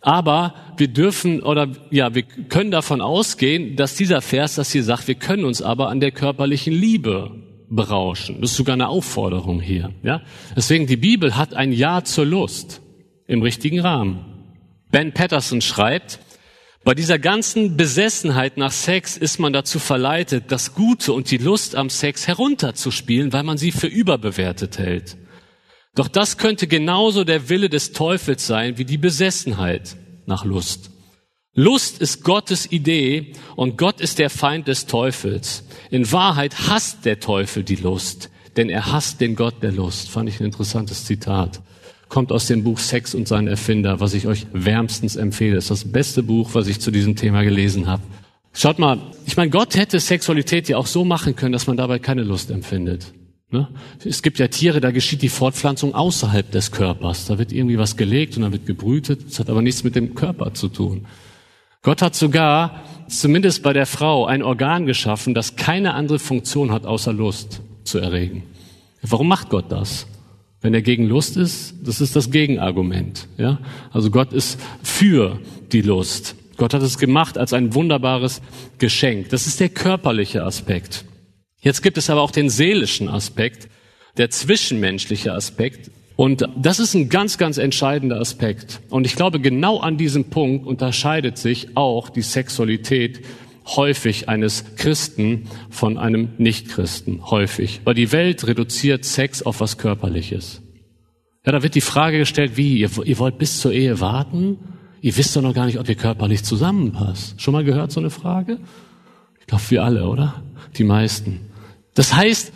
Aber wir dürfen oder ja, wir können davon ausgehen, dass dieser Vers das hier sagt, wir können uns aber an der körperlichen Liebe berauschen. Das ist sogar eine Aufforderung hier. Ja, deswegen die Bibel hat ein Ja zur Lust im richtigen Rahmen. Ben Patterson schreibt, bei dieser ganzen Besessenheit nach Sex ist man dazu verleitet, das Gute und die Lust am Sex herunterzuspielen, weil man sie für überbewertet hält. Doch das könnte genauso der Wille des Teufels sein wie die Besessenheit nach Lust. Lust ist Gottes Idee und Gott ist der Feind des Teufels. In Wahrheit hasst der Teufel die Lust, denn er hasst den Gott der Lust. Fand ich ein interessantes Zitat kommt aus dem Buch Sex und sein Erfinder, was ich euch wärmstens empfehle. Das ist das beste Buch, was ich zu diesem Thema gelesen habe. Schaut mal, ich meine, Gott hätte Sexualität ja auch so machen können, dass man dabei keine Lust empfindet. Ne? Es gibt ja Tiere, da geschieht die Fortpflanzung außerhalb des Körpers. Da wird irgendwie was gelegt und dann wird gebrütet. Das hat aber nichts mit dem Körper zu tun. Gott hat sogar, zumindest bei der Frau, ein Organ geschaffen, das keine andere Funktion hat, außer Lust zu erregen. Warum macht Gott das? Wenn er gegen Lust ist, das ist das Gegenargument. Ja? Also Gott ist für die Lust. Gott hat es gemacht als ein wunderbares Geschenk. Das ist der körperliche Aspekt. Jetzt gibt es aber auch den seelischen Aspekt, der zwischenmenschliche Aspekt. Und das ist ein ganz, ganz entscheidender Aspekt. Und ich glaube, genau an diesem Punkt unterscheidet sich auch die Sexualität häufig eines Christen von einem Nichtchristen, häufig. Weil die Welt reduziert Sex auf was Körperliches. Ja, da wird die Frage gestellt, wie, ihr, ihr wollt bis zur Ehe warten? Ihr wisst doch noch gar nicht, ob ihr körperlich zusammenpasst. Schon mal gehört so eine Frage? Ich glaube, wir alle, oder? Die meisten. Das heißt,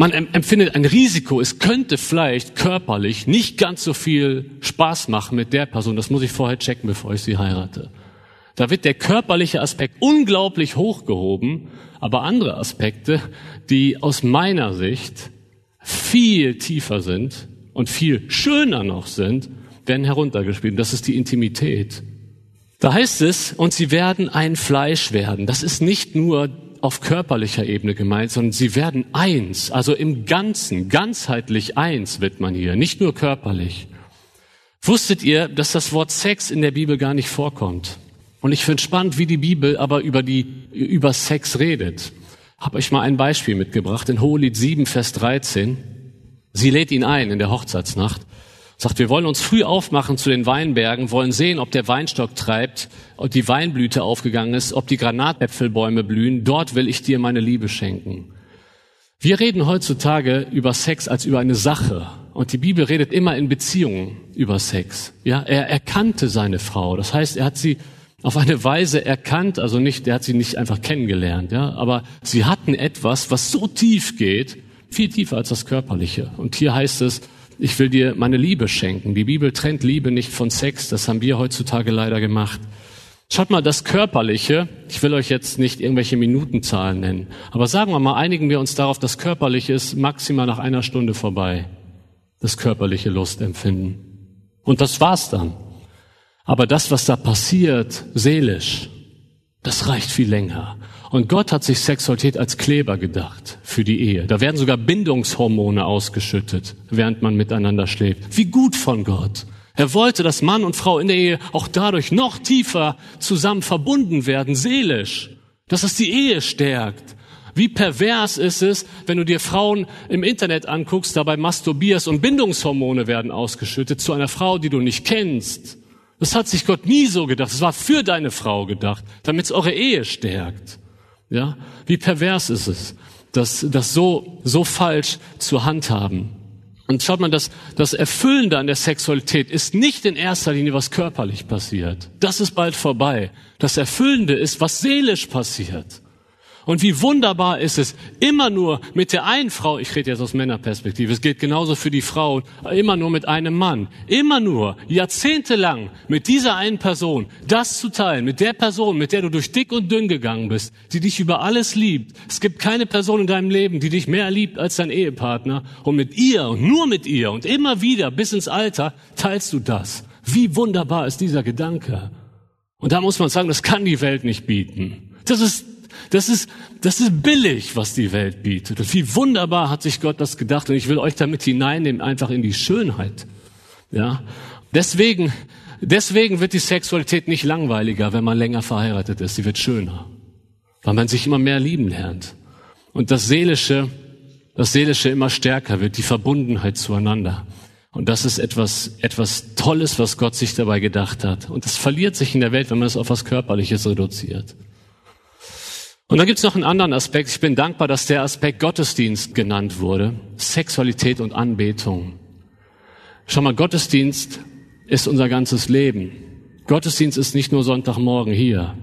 man empfindet ein Risiko, es könnte vielleicht körperlich nicht ganz so viel Spaß machen mit der Person. Das muss ich vorher checken, bevor ich sie heirate. Da wird der körperliche Aspekt unglaublich hochgehoben, aber andere Aspekte, die aus meiner Sicht viel tiefer sind und viel schöner noch sind, werden heruntergespielt. Das ist die Intimität. Da heißt es, und sie werden ein Fleisch werden. Das ist nicht nur auf körperlicher Ebene gemeint, sondern sie werden eins, also im Ganzen, ganzheitlich eins wird man hier, nicht nur körperlich. Wusstet ihr, dass das Wort Sex in der Bibel gar nicht vorkommt? Und ich finde spannend, wie die Bibel aber über die, über Sex redet. Hab euch mal ein Beispiel mitgebracht in Hohelied 7, Vers 13. Sie lädt ihn ein in der Hochzeitsnacht. Sagt, wir wollen uns früh aufmachen zu den Weinbergen, wollen sehen, ob der Weinstock treibt, ob die Weinblüte aufgegangen ist, ob die Granatäpfelbäume blühen. Dort will ich dir meine Liebe schenken. Wir reden heutzutage über Sex als über eine Sache. Und die Bibel redet immer in Beziehungen über Sex. Ja, er erkannte seine Frau. Das heißt, er hat sie auf eine Weise erkannt, also nicht, der hat sie nicht einfach kennengelernt, ja, aber sie hatten etwas, was so tief geht, viel tiefer als das Körperliche. Und hier heißt es, ich will dir meine Liebe schenken. Die Bibel trennt Liebe nicht von Sex, das haben wir heutzutage leider gemacht. Schaut mal, das Körperliche, ich will euch jetzt nicht irgendwelche Minutenzahlen nennen, aber sagen wir mal, einigen wir uns darauf, das Körperliche ist maximal nach einer Stunde vorbei. Das körperliche Lustempfinden. Und das war's dann. Aber das, was da passiert, seelisch, das reicht viel länger. Und Gott hat sich Sexualität als Kleber gedacht für die Ehe. Da werden sogar Bindungshormone ausgeschüttet, während man miteinander schläft. Wie gut von Gott. Er wollte, dass Mann und Frau in der Ehe auch dadurch noch tiefer zusammen verbunden werden, seelisch. Dass es die Ehe stärkt. Wie pervers ist es, wenn du dir Frauen im Internet anguckst, dabei masturbierst und Bindungshormone werden ausgeschüttet zu einer Frau, die du nicht kennst. Das hat sich Gott nie so gedacht. Es war für deine Frau gedacht, damit es eure Ehe stärkt. Ja, wie pervers ist es, das, das so, so falsch zu handhaben. Und schaut mal, das, das Erfüllende an der Sexualität ist nicht in erster Linie, was körperlich passiert. Das ist bald vorbei. Das Erfüllende ist, was seelisch passiert. Und wie wunderbar ist es, immer nur mit der einen Frau, ich rede jetzt aus Männerperspektive, es geht genauso für die Frau, immer nur mit einem Mann, immer nur jahrzehntelang mit dieser einen Person das zu teilen, mit der Person, mit der du durch dick und dünn gegangen bist, die dich über alles liebt. Es gibt keine Person in deinem Leben, die dich mehr liebt als dein Ehepartner. Und mit ihr und nur mit ihr und immer wieder bis ins Alter teilst du das. Wie wunderbar ist dieser Gedanke. Und da muss man sagen, das kann die Welt nicht bieten. Das ist das ist, das ist billig, was die Welt bietet. Und wie wunderbar hat sich Gott das gedacht. Und ich will euch damit hineinnehmen, einfach in die Schönheit. Ja. Deswegen, deswegen wird die Sexualität nicht langweiliger, wenn man länger verheiratet ist. Sie wird schöner. Weil man sich immer mehr lieben lernt. Und das Seelische, das Seelische immer stärker wird, die Verbundenheit zueinander. Und das ist etwas, etwas Tolles, was Gott sich dabei gedacht hat. Und das verliert sich in der Welt, wenn man es auf was Körperliches reduziert. Und dann gibt's noch einen anderen Aspekt. Ich bin dankbar, dass der Aspekt Gottesdienst genannt wurde. Sexualität und Anbetung. Schau mal, Gottesdienst ist unser ganzes Leben. Gottesdienst ist nicht nur Sonntagmorgen hier.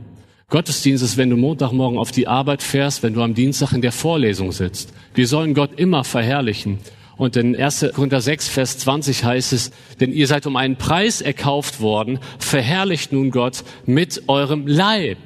Gottesdienst ist, wenn du Montagmorgen auf die Arbeit fährst, wenn du am Dienstag in der Vorlesung sitzt. Wir sollen Gott immer verherrlichen. Und in 1. Korinther 6, Vers 20 heißt es, denn ihr seid um einen Preis erkauft worden, verherrlicht nun Gott mit eurem Leib.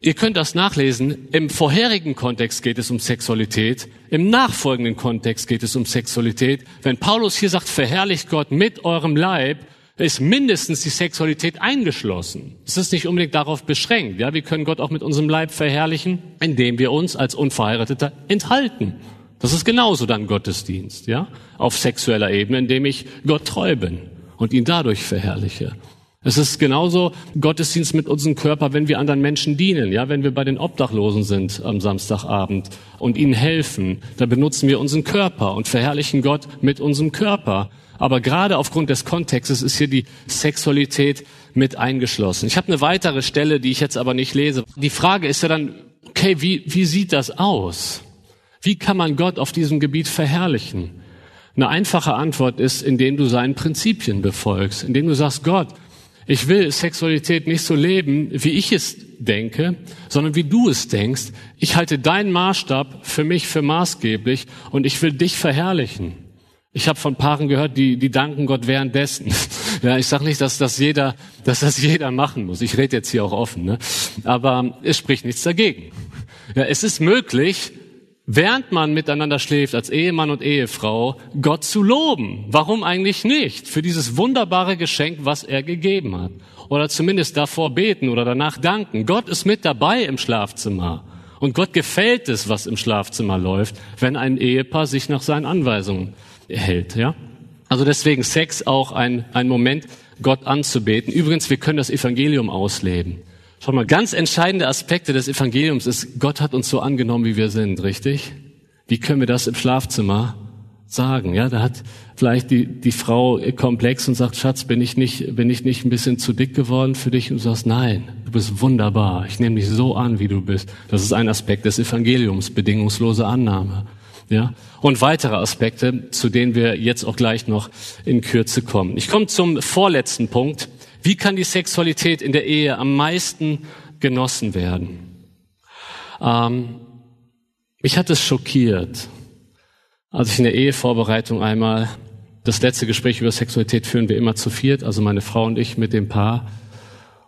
Ihr könnt das nachlesen. Im vorherigen Kontext geht es um Sexualität. Im nachfolgenden Kontext geht es um Sexualität. Wenn Paulus hier sagt, verherrlicht Gott mit eurem Leib, ist mindestens die Sexualität eingeschlossen. Es ist nicht unbedingt darauf beschränkt. Ja, wir können Gott auch mit unserem Leib verherrlichen, indem wir uns als Unverheirateter enthalten. Das ist genauso dann Gottesdienst, ja, auf sexueller Ebene, indem ich Gott treu bin und ihn dadurch verherrliche. Es ist genauso Gottesdienst mit unserem Körper, wenn wir anderen Menschen dienen, ja, wenn wir bei den Obdachlosen sind am Samstagabend und ihnen helfen, da benutzen wir unseren Körper und verherrlichen Gott mit unserem Körper. Aber gerade aufgrund des Kontextes ist hier die Sexualität mit eingeschlossen. Ich habe eine weitere Stelle, die ich jetzt aber nicht lese. Die Frage ist ja dann, okay, wie, wie sieht das aus? Wie kann man Gott auf diesem Gebiet verherrlichen? Eine einfache Antwort ist, indem du seinen Prinzipien befolgst, indem du sagst, Gott, ich will Sexualität nicht so leben, wie ich es denke, sondern wie du es denkst. Ich halte deinen Maßstab für mich für maßgeblich und ich will dich verherrlichen. Ich habe von Paaren gehört, die, die danken Gott währenddessen. Ja, ich sage nicht, dass das jeder, dass das jeder machen muss. Ich rede jetzt hier auch offen, ne? aber es spricht nichts dagegen. Ja, es ist möglich, während man miteinander schläft, als Ehemann und Ehefrau, Gott zu loben. Warum eigentlich nicht? Für dieses wunderbare Geschenk, was er gegeben hat. Oder zumindest davor beten oder danach danken. Gott ist mit dabei im Schlafzimmer. Und Gott gefällt es, was im Schlafzimmer läuft, wenn ein Ehepaar sich nach seinen Anweisungen hält, ja? Also deswegen Sex auch ein, ein Moment, Gott anzubeten. Übrigens, wir können das Evangelium ausleben. Schau mal, ganz entscheidende Aspekte des Evangeliums ist, Gott hat uns so angenommen, wie wir sind, richtig? Wie können wir das im Schlafzimmer sagen? Ja, da hat vielleicht die, die Frau komplex und sagt, Schatz, bin ich nicht, bin ich nicht ein bisschen zu dick geworden für dich? Und du sagst, nein, du bist wunderbar. Ich nehme dich so an, wie du bist. Das ist ein Aspekt des Evangeliums, bedingungslose Annahme. Ja, und weitere Aspekte, zu denen wir jetzt auch gleich noch in Kürze kommen. Ich komme zum vorletzten Punkt. Wie kann die Sexualität in der Ehe am meisten genossen werden? Ähm, mich hat es schockiert, als ich in der Ehevorbereitung einmal das letzte Gespräch über Sexualität führen wir immer zu viert, also meine Frau und ich mit dem Paar.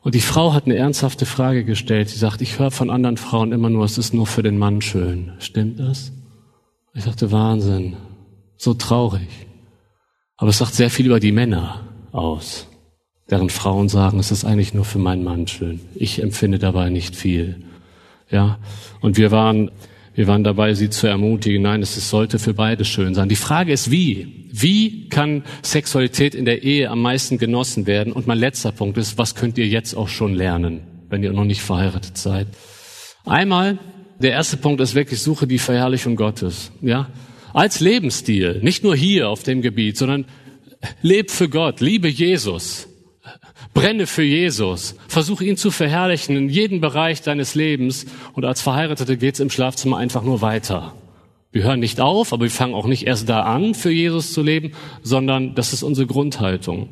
Und die Frau hat eine ernsthafte Frage gestellt. Sie sagt, ich höre von anderen Frauen immer nur, es ist nur für den Mann schön. Stimmt das? Ich dachte, Wahnsinn. So traurig. Aber es sagt sehr viel über die Männer aus deren Frauen sagen, es ist eigentlich nur für meinen Mann schön. Ich empfinde dabei nicht viel. Ja. Und wir waren, wir waren dabei, sie zu ermutigen. Nein, es sollte für beide schön sein. Die Frage ist, wie? Wie kann Sexualität in der Ehe am meisten genossen werden? Und mein letzter Punkt ist, was könnt ihr jetzt auch schon lernen, wenn ihr noch nicht verheiratet seid? Einmal, der erste Punkt ist wirklich, suche die Verherrlichung Gottes. Ja. Als Lebensstil. Nicht nur hier auf dem Gebiet, sondern leb für Gott, liebe Jesus. Brenne für Jesus. Versuche ihn zu verherrlichen in jedem Bereich deines Lebens. Und als Verheiratete geht's im Schlafzimmer einfach nur weiter. Wir hören nicht auf, aber wir fangen auch nicht erst da an, für Jesus zu leben, sondern das ist unsere Grundhaltung.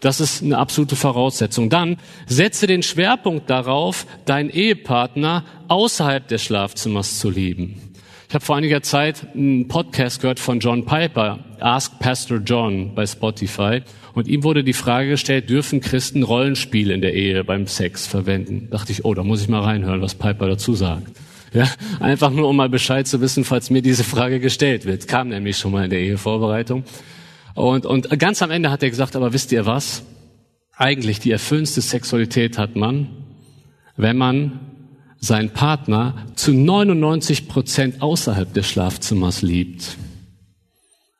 Das ist eine absolute Voraussetzung. Dann setze den Schwerpunkt darauf, deinen Ehepartner außerhalb des Schlafzimmers zu lieben. Ich habe vor einiger Zeit einen Podcast gehört von John Piper, Ask Pastor John bei Spotify. Und ihm wurde die Frage gestellt, dürfen Christen Rollenspiele in der Ehe beim Sex verwenden? Dachte ich, oh, da muss ich mal reinhören, was Piper dazu sagt. Ja, einfach nur, um mal Bescheid zu wissen, falls mir diese Frage gestellt wird. Kam nämlich schon mal in der Ehevorbereitung. Und, und ganz am Ende hat er gesagt, aber wisst ihr was? Eigentlich die erfüllendste Sexualität hat man, wenn man seinen Partner zu 99 Prozent außerhalb des Schlafzimmers liebt.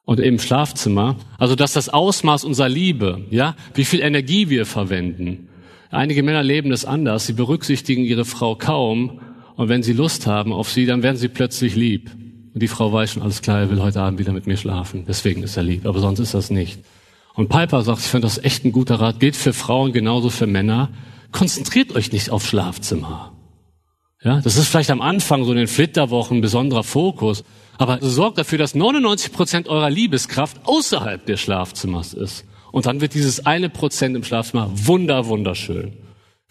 Und im Schlafzimmer, also dass das Ausmaß unserer Liebe, ja, wie viel Energie wir verwenden. Einige Männer leben das anders. Sie berücksichtigen ihre Frau kaum und wenn sie Lust haben auf sie, dann werden sie plötzlich lieb. Und die Frau weiß schon, alles klar, er will heute Abend wieder mit mir schlafen. Deswegen ist er lieb, aber sonst ist das nicht. Und Piper sagt, ich finde das echt ein guter Rat, gilt für Frauen genauso für Männer. Konzentriert euch nicht auf Schlafzimmer. Ja, das ist vielleicht am Anfang so in den Flitterwochen ein besonderer Fokus. Aber sorgt dafür, dass 99 Prozent eurer Liebeskraft außerhalb des Schlafzimmers ist. Und dann wird dieses eine Prozent im Schlafzimmer wunder, wunderschön.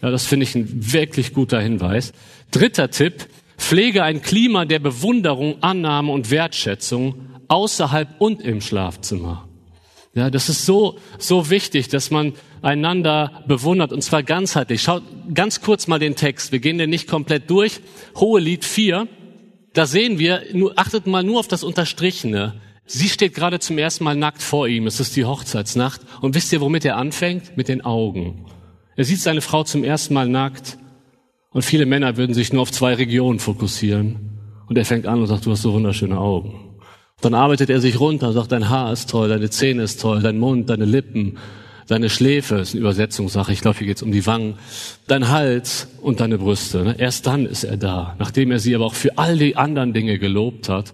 Ja, das finde ich ein wirklich guter Hinweis. Dritter Tipp, pflege ein Klima der Bewunderung, Annahme und Wertschätzung außerhalb und im Schlafzimmer. Ja, das ist so, so wichtig, dass man einander bewundert und zwar ganzheitlich. Schaut ganz kurz mal den Text. Wir gehen den nicht komplett durch. Hohe Lied 4. Da sehen wir, achtet mal nur auf das Unterstrichene. Sie steht gerade zum ersten Mal nackt vor ihm. Es ist die Hochzeitsnacht. Und wisst ihr, womit er anfängt? Mit den Augen. Er sieht seine Frau zum ersten Mal nackt und viele Männer würden sich nur auf zwei Regionen fokussieren. Und er fängt an und sagt, du hast so wunderschöne Augen. Dann arbeitet er sich runter und sagt, dein Haar ist toll, deine Zähne ist toll, dein Mund, deine Lippen, deine Schläfe, ist eine Übersetzungssache, ich glaube, hier geht's um die Wangen, dein Hals und deine Brüste. Ne? Erst dann ist er da, nachdem er sie aber auch für all die anderen Dinge gelobt hat.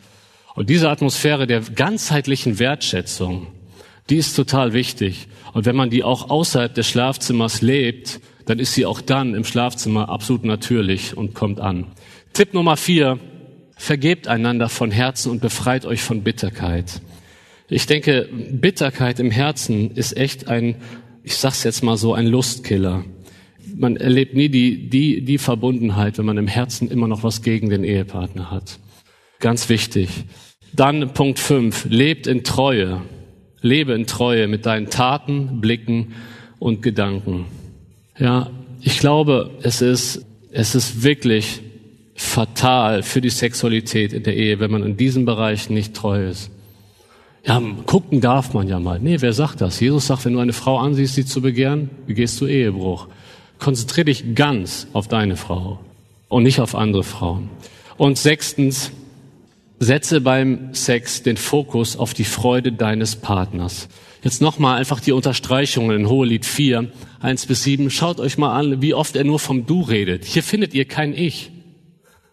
Und diese Atmosphäre der ganzheitlichen Wertschätzung, die ist total wichtig. Und wenn man die auch außerhalb des Schlafzimmers lebt, dann ist sie auch dann im Schlafzimmer absolut natürlich und kommt an. Tipp Nummer vier. Vergebt einander von Herzen und befreit euch von Bitterkeit. Ich denke, Bitterkeit im Herzen ist echt ein, ich sag's jetzt mal so, ein Lustkiller. Man erlebt nie die, die, die Verbundenheit, wenn man im Herzen immer noch was gegen den Ehepartner hat. Ganz wichtig. Dann Punkt fünf: Lebt in Treue. Lebe in Treue mit deinen Taten, Blicken und Gedanken. Ja, ich glaube, es ist, es ist wirklich fatal für die Sexualität in der Ehe, wenn man in diesem Bereich nicht treu ist. Ja, gucken darf man ja mal. Nee, wer sagt das? Jesus sagt, wenn du eine Frau ansiehst, sie zu begehren, begehst du Ehebruch. Konzentriere dich ganz auf deine Frau und nicht auf andere Frauen. Und sechstens, Setze beim Sex den Fokus auf die Freude deines Partners. Jetzt nochmal einfach die Unterstreichungen in Hohelied 4, 1 bis 7. Schaut euch mal an, wie oft er nur vom Du redet. Hier findet ihr kein Ich.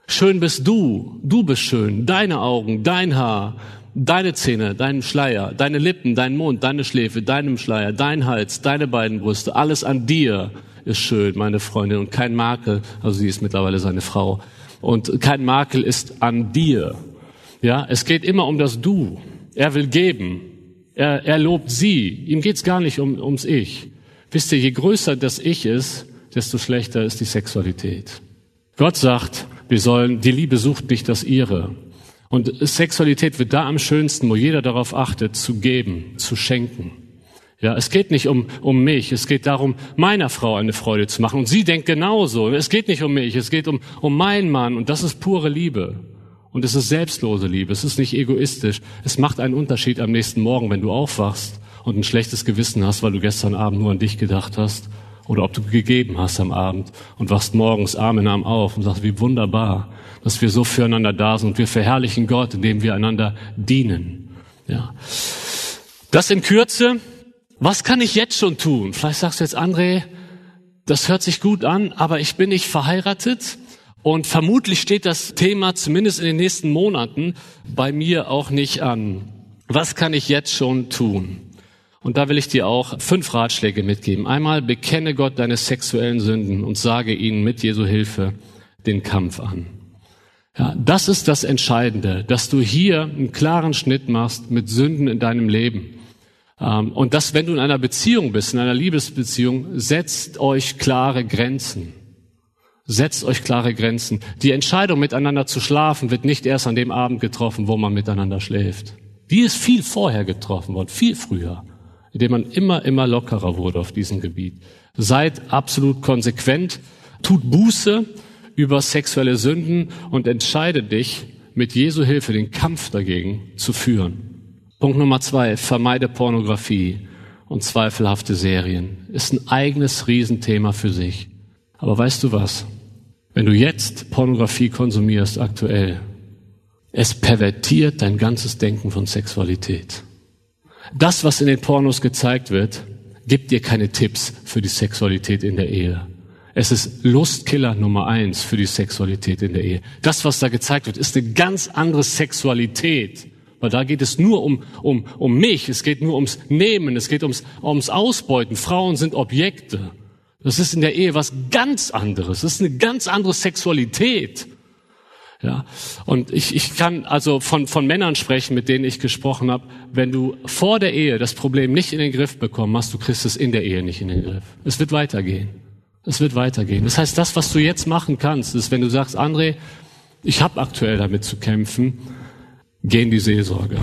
Schön bist du, du bist schön, deine Augen, dein Haar, deine Zähne, dein Schleier, deine Lippen, dein Mund, deine Schläfe, deinem Schleier, dein Hals, deine beiden Brüste, alles an dir ist schön, meine Freundin, und kein Makel, also sie ist mittlerweile seine Frau, und kein Makel ist an dir. Ja, es geht immer um das Du. Er will geben. Er, er lobt sie. Ihm geht's gar nicht um, ums Ich. Wisst ihr, je größer das Ich ist, desto schlechter ist die Sexualität. Gott sagt, wir sollen, die Liebe sucht nicht das ihre. Und Sexualität wird da am schönsten, wo jeder darauf achtet, zu geben, zu schenken. Ja, es geht nicht um, um mich, es geht darum, meiner Frau eine Freude zu machen. Und sie denkt genauso. Es geht nicht um mich, es geht um, um meinen Mann. Und das ist pure Liebe. Und es ist selbstlose Liebe, es ist nicht egoistisch. Es macht einen Unterschied am nächsten Morgen, wenn du aufwachst und ein schlechtes Gewissen hast, weil du gestern Abend nur an dich gedacht hast. Oder ob du gegeben hast am Abend und wachst morgens Arm in Arm auf und sagst, wie wunderbar, dass wir so füreinander da sind und wir verherrlichen Gott, indem wir einander dienen. Ja. Das in Kürze. Was kann ich jetzt schon tun? Vielleicht sagst du jetzt, André, das hört sich gut an, aber ich bin nicht verheiratet und vermutlich steht das Thema zumindest in den nächsten Monaten bei mir auch nicht an. Was kann ich jetzt schon tun? Und da will ich dir auch fünf Ratschläge mitgeben. Einmal bekenne Gott deine sexuellen Sünden und sage ihnen mit Jesu Hilfe den Kampf an. Ja, das ist das Entscheidende, dass du hier einen klaren Schnitt machst mit Sünden in deinem Leben. Ähm, und dass, wenn du in einer Beziehung bist, in einer Liebesbeziehung, setzt euch klare Grenzen. Setzt euch klare Grenzen. Die Entscheidung, miteinander zu schlafen, wird nicht erst an dem Abend getroffen, wo man miteinander schläft. Die ist viel vorher getroffen worden, viel früher, indem man immer, immer lockerer wurde auf diesem Gebiet. Seid absolut konsequent, tut Buße über sexuelle Sünden und entscheide dich, mit Jesu Hilfe den Kampf dagegen zu führen. Punkt Nummer zwei, vermeide Pornografie und zweifelhafte Serien. Ist ein eigenes Riesenthema für sich. Aber weißt du was? Wenn du jetzt Pornografie konsumierst aktuell, es pervertiert dein ganzes Denken von Sexualität. Das, was in den Pornos gezeigt wird, gibt dir keine Tipps für die Sexualität in der Ehe. Es ist Lustkiller Nummer eins für die Sexualität in der Ehe. Das, was da gezeigt wird, ist eine ganz andere Sexualität. Weil da geht es nur um, um, um mich, es geht nur ums Nehmen, es geht ums, ums Ausbeuten. Frauen sind Objekte. Das ist in der Ehe was ganz anderes. Das ist eine ganz andere Sexualität. Ja, und ich, ich kann also von, von Männern sprechen, mit denen ich gesprochen habe. Wenn du vor der Ehe das Problem nicht in den Griff bekommen hast, du kriegst es in der Ehe nicht in den Griff. Es wird weitergehen. Es wird weitergehen. Das heißt, das, was du jetzt machen kannst, ist, wenn du sagst, André, ich habe aktuell damit zu kämpfen, geh in die Seelsorge.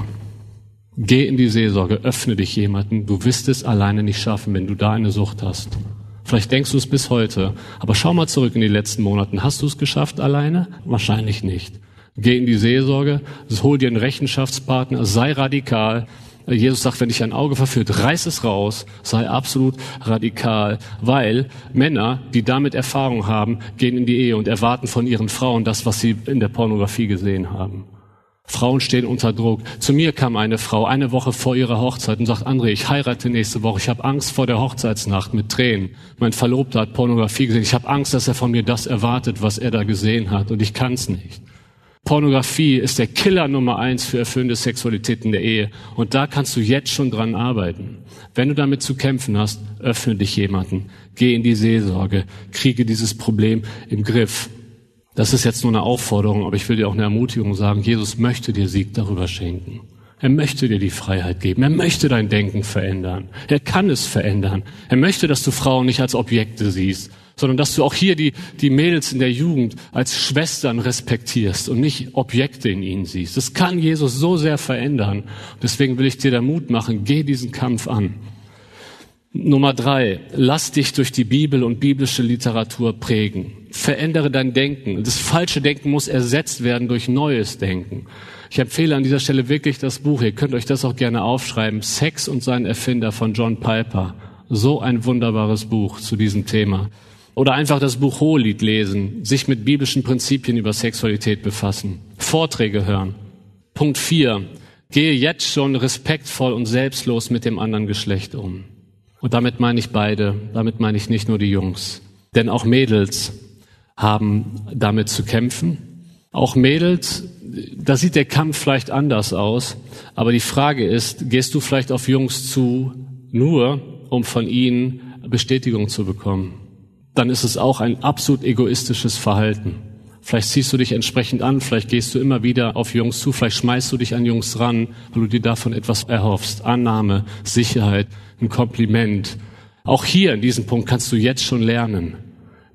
Geh in die Seelsorge, öffne dich jemanden. Du wirst es alleine nicht schaffen, wenn du da eine Sucht hast. Vielleicht denkst du es bis heute. Aber schau mal zurück in die letzten Monaten. Hast du es geschafft alleine? Wahrscheinlich nicht. Geh in die Seelsorge, hol dir einen Rechenschaftspartner, sei radikal. Jesus sagt, wenn dich ein Auge verführt, reiß es raus, sei absolut radikal, weil Männer, die damit Erfahrung haben, gehen in die Ehe und erwarten von ihren Frauen das, was sie in der Pornografie gesehen haben. Frauen stehen unter Druck. Zu mir kam eine Frau eine Woche vor ihrer Hochzeit und sagt, André, ich heirate nächste Woche. Ich habe Angst vor der Hochzeitsnacht mit Tränen. Mein Verlobter hat Pornografie gesehen. Ich habe Angst, dass er von mir das erwartet, was er da gesehen hat. Und ich kann es nicht. Pornografie ist der Killer Nummer eins für erfüllende Sexualität in der Ehe. Und da kannst du jetzt schon dran arbeiten. Wenn du damit zu kämpfen hast, öffne dich jemanden. Geh in die Seelsorge. Kriege dieses Problem im Griff. Das ist jetzt nur eine Aufforderung, aber ich will dir auch eine Ermutigung sagen. Jesus möchte dir Sieg darüber schenken. Er möchte dir die Freiheit geben. Er möchte dein Denken verändern. Er kann es verändern. Er möchte, dass du Frauen nicht als Objekte siehst, sondern dass du auch hier die, die Mädels in der Jugend als Schwestern respektierst und nicht Objekte in ihnen siehst. Das kann Jesus so sehr verändern. Deswegen will ich dir da Mut machen. Geh diesen Kampf an. Nummer drei, lass dich durch die Bibel und biblische Literatur prägen. Verändere dein Denken. Das falsche Denken muss ersetzt werden durch neues Denken. Ich empfehle an dieser Stelle wirklich das Buch, ihr könnt euch das auch gerne aufschreiben, Sex und sein Erfinder von John Piper. So ein wunderbares Buch zu diesem Thema. Oder einfach das Buch Hohelied lesen, sich mit biblischen Prinzipien über Sexualität befassen, Vorträge hören. Punkt vier, gehe jetzt schon respektvoll und selbstlos mit dem anderen Geschlecht um. Und damit meine ich beide, damit meine ich nicht nur die Jungs. Denn auch Mädels haben damit zu kämpfen. Auch Mädels, da sieht der Kampf vielleicht anders aus. Aber die Frage ist, gehst du vielleicht auf Jungs zu, nur um von ihnen Bestätigung zu bekommen? Dann ist es auch ein absolut egoistisches Verhalten. Vielleicht ziehst du dich entsprechend an, vielleicht gehst du immer wieder auf Jungs zu, vielleicht schmeißt du dich an Jungs ran, weil du dir davon etwas erhoffst. Annahme, Sicherheit, ein Kompliment. Auch hier in diesem Punkt kannst du jetzt schon lernen,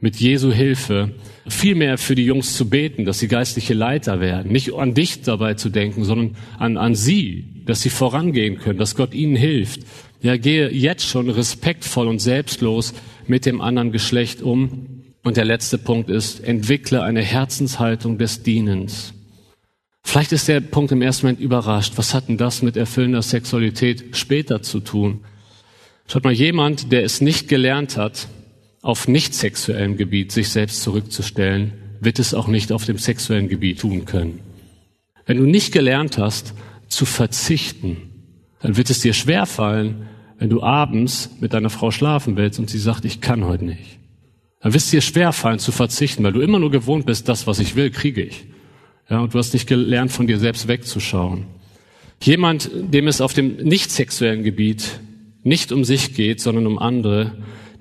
mit Jesu Hilfe viel mehr für die Jungs zu beten, dass sie geistliche Leiter werden. Nicht an dich dabei zu denken, sondern an, an sie, dass sie vorangehen können, dass Gott ihnen hilft. Ja, gehe jetzt schon respektvoll und selbstlos mit dem anderen Geschlecht um und der letzte Punkt ist, entwickle eine Herzenshaltung des Dienens. Vielleicht ist der Punkt im ersten Moment überrascht. Was hat denn das mit erfüllender Sexualität später zu tun? Schaut mal, jemand, der es nicht gelernt hat, auf nicht sexuellem Gebiet sich selbst zurückzustellen, wird es auch nicht auf dem sexuellen Gebiet tun können. Wenn du nicht gelernt hast, zu verzichten, dann wird es dir schwerfallen, wenn du abends mit deiner Frau schlafen willst und sie sagt, ich kann heute nicht dann wirst es dir schwerfallen zu verzichten, weil du immer nur gewohnt bist, das, was ich will, kriege ich. Ja, und du hast nicht gelernt, von dir selbst wegzuschauen. Jemand, dem es auf dem nicht sexuellen Gebiet nicht um sich geht, sondern um andere,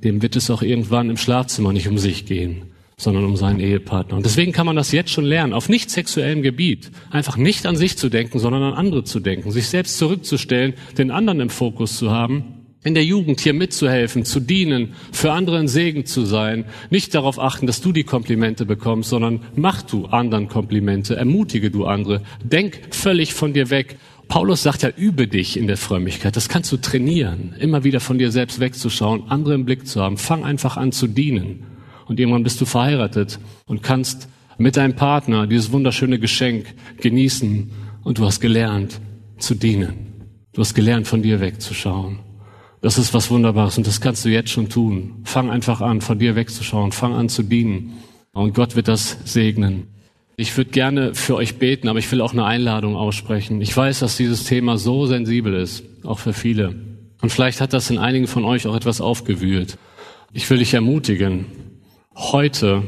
dem wird es auch irgendwann im Schlafzimmer nicht um sich gehen, sondern um seinen Ehepartner. Und deswegen kann man das jetzt schon lernen, auf nicht sexuellem Gebiet, einfach nicht an sich zu denken, sondern an andere zu denken, sich selbst zurückzustellen, den anderen im Fokus zu haben, in der Jugend hier mitzuhelfen, zu dienen, für andere ein Segen zu sein, nicht darauf achten, dass du die Komplimente bekommst, sondern mach du anderen Komplimente, ermutige du andere, denk völlig von dir weg. Paulus sagt ja, übe dich in der Frömmigkeit. Das kannst du trainieren, immer wieder von dir selbst wegzuschauen, andere im Blick zu haben. Fang einfach an zu dienen. Und irgendwann bist du verheiratet und kannst mit deinem Partner dieses wunderschöne Geschenk genießen und du hast gelernt zu dienen. Du hast gelernt, von dir wegzuschauen. Das ist was Wunderbares und das kannst du jetzt schon tun. Fang einfach an, von dir wegzuschauen. Fang an zu dienen. Und Gott wird das segnen. Ich würde gerne für euch beten, aber ich will auch eine Einladung aussprechen. Ich weiß, dass dieses Thema so sensibel ist, auch für viele. Und vielleicht hat das in einigen von euch auch etwas aufgewühlt. Ich will dich ermutigen, heute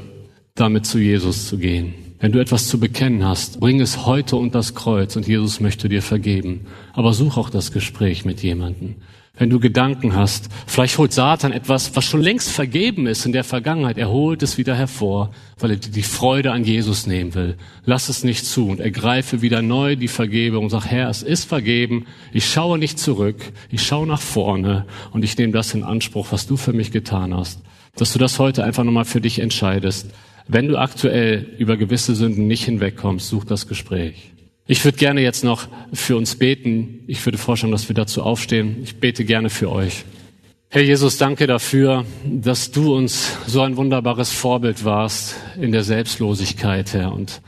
damit zu Jesus zu gehen. Wenn du etwas zu bekennen hast, bring es heute unter das Kreuz und Jesus möchte dir vergeben. Aber such auch das Gespräch mit jemandem. Wenn du Gedanken hast, vielleicht holt Satan etwas, was schon längst vergeben ist in der Vergangenheit, er holt es wieder hervor, weil er dir die Freude an Jesus nehmen will. Lass es nicht zu und ergreife wieder neu die Vergebung und sag, Herr, es ist vergeben, ich schaue nicht zurück, ich schaue nach vorne und ich nehme das in Anspruch, was du für mich getan hast dass du das heute einfach nochmal für dich entscheidest. Wenn du aktuell über gewisse Sünden nicht hinwegkommst, such das Gespräch. Ich würde gerne jetzt noch für uns beten. Ich würde vorschlagen, dass wir dazu aufstehen. Ich bete gerne für euch. Herr Jesus, danke dafür, dass du uns so ein wunderbares Vorbild warst in der Selbstlosigkeit, Herr. Und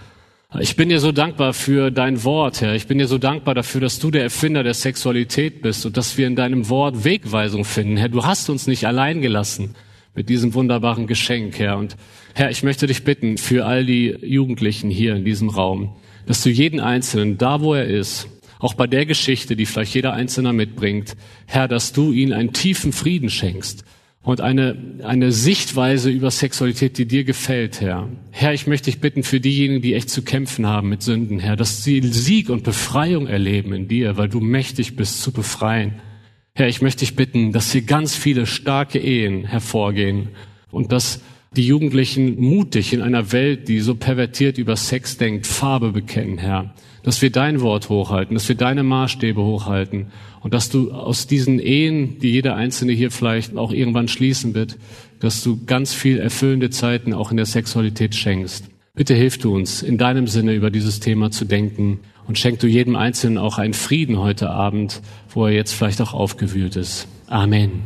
ich bin dir so dankbar für dein Wort, Herr. Ich bin dir so dankbar dafür, dass du der Erfinder der Sexualität bist und dass wir in deinem Wort Wegweisung finden. Herr, du hast uns nicht allein gelassen mit diesem wunderbaren Geschenk, Herr. Und Herr, ich möchte dich bitten für all die Jugendlichen hier in diesem Raum, dass du jeden Einzelnen, da wo er ist, auch bei der Geschichte, die vielleicht jeder Einzelne mitbringt, Herr, dass du ihnen einen tiefen Frieden schenkst und eine, eine Sichtweise über Sexualität, die dir gefällt, Herr. Herr, ich möchte dich bitten für diejenigen, die echt zu kämpfen haben mit Sünden, Herr, dass sie Sieg und Befreiung erleben in dir, weil du mächtig bist zu befreien. Herr, ich möchte dich bitten, dass hier ganz viele starke Ehen hervorgehen und dass die Jugendlichen mutig in einer Welt, die so pervertiert über Sex denkt, Farbe bekennen, Herr. Dass wir dein Wort hochhalten, dass wir deine Maßstäbe hochhalten und dass du aus diesen Ehen, die jeder Einzelne hier vielleicht auch irgendwann schließen wird, dass du ganz viel erfüllende Zeiten auch in der Sexualität schenkst. Bitte hilf du uns, in deinem Sinne über dieses Thema zu denken und schenk du jedem Einzelnen auch einen Frieden heute Abend, wo er jetzt vielleicht auch aufgewühlt ist. Amen.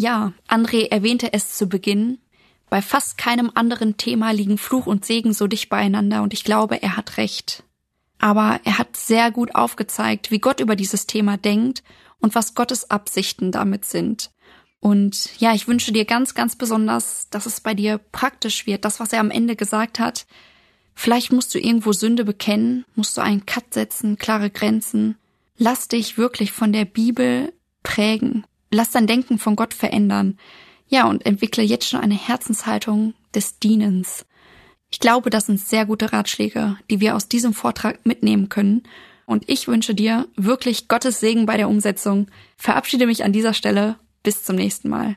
Ja, André erwähnte es zu Beginn. Bei fast keinem anderen Thema liegen Fluch und Segen so dicht beieinander und ich glaube, er hat recht aber er hat sehr gut aufgezeigt, wie Gott über dieses Thema denkt und was Gottes Absichten damit sind. Und ja, ich wünsche dir ganz, ganz besonders, dass es bei dir praktisch wird, das, was er am Ende gesagt hat. Vielleicht musst du irgendwo Sünde bekennen, musst du einen Cut setzen, klare Grenzen. Lass dich wirklich von der Bibel prägen. Lass dein Denken von Gott verändern. Ja, und entwickle jetzt schon eine Herzenshaltung des Dienens. Ich glaube, das sind sehr gute Ratschläge, die wir aus diesem Vortrag mitnehmen können. Und ich wünsche dir wirklich Gottes Segen bei der Umsetzung. Verabschiede mich an dieser Stelle. Bis zum nächsten Mal.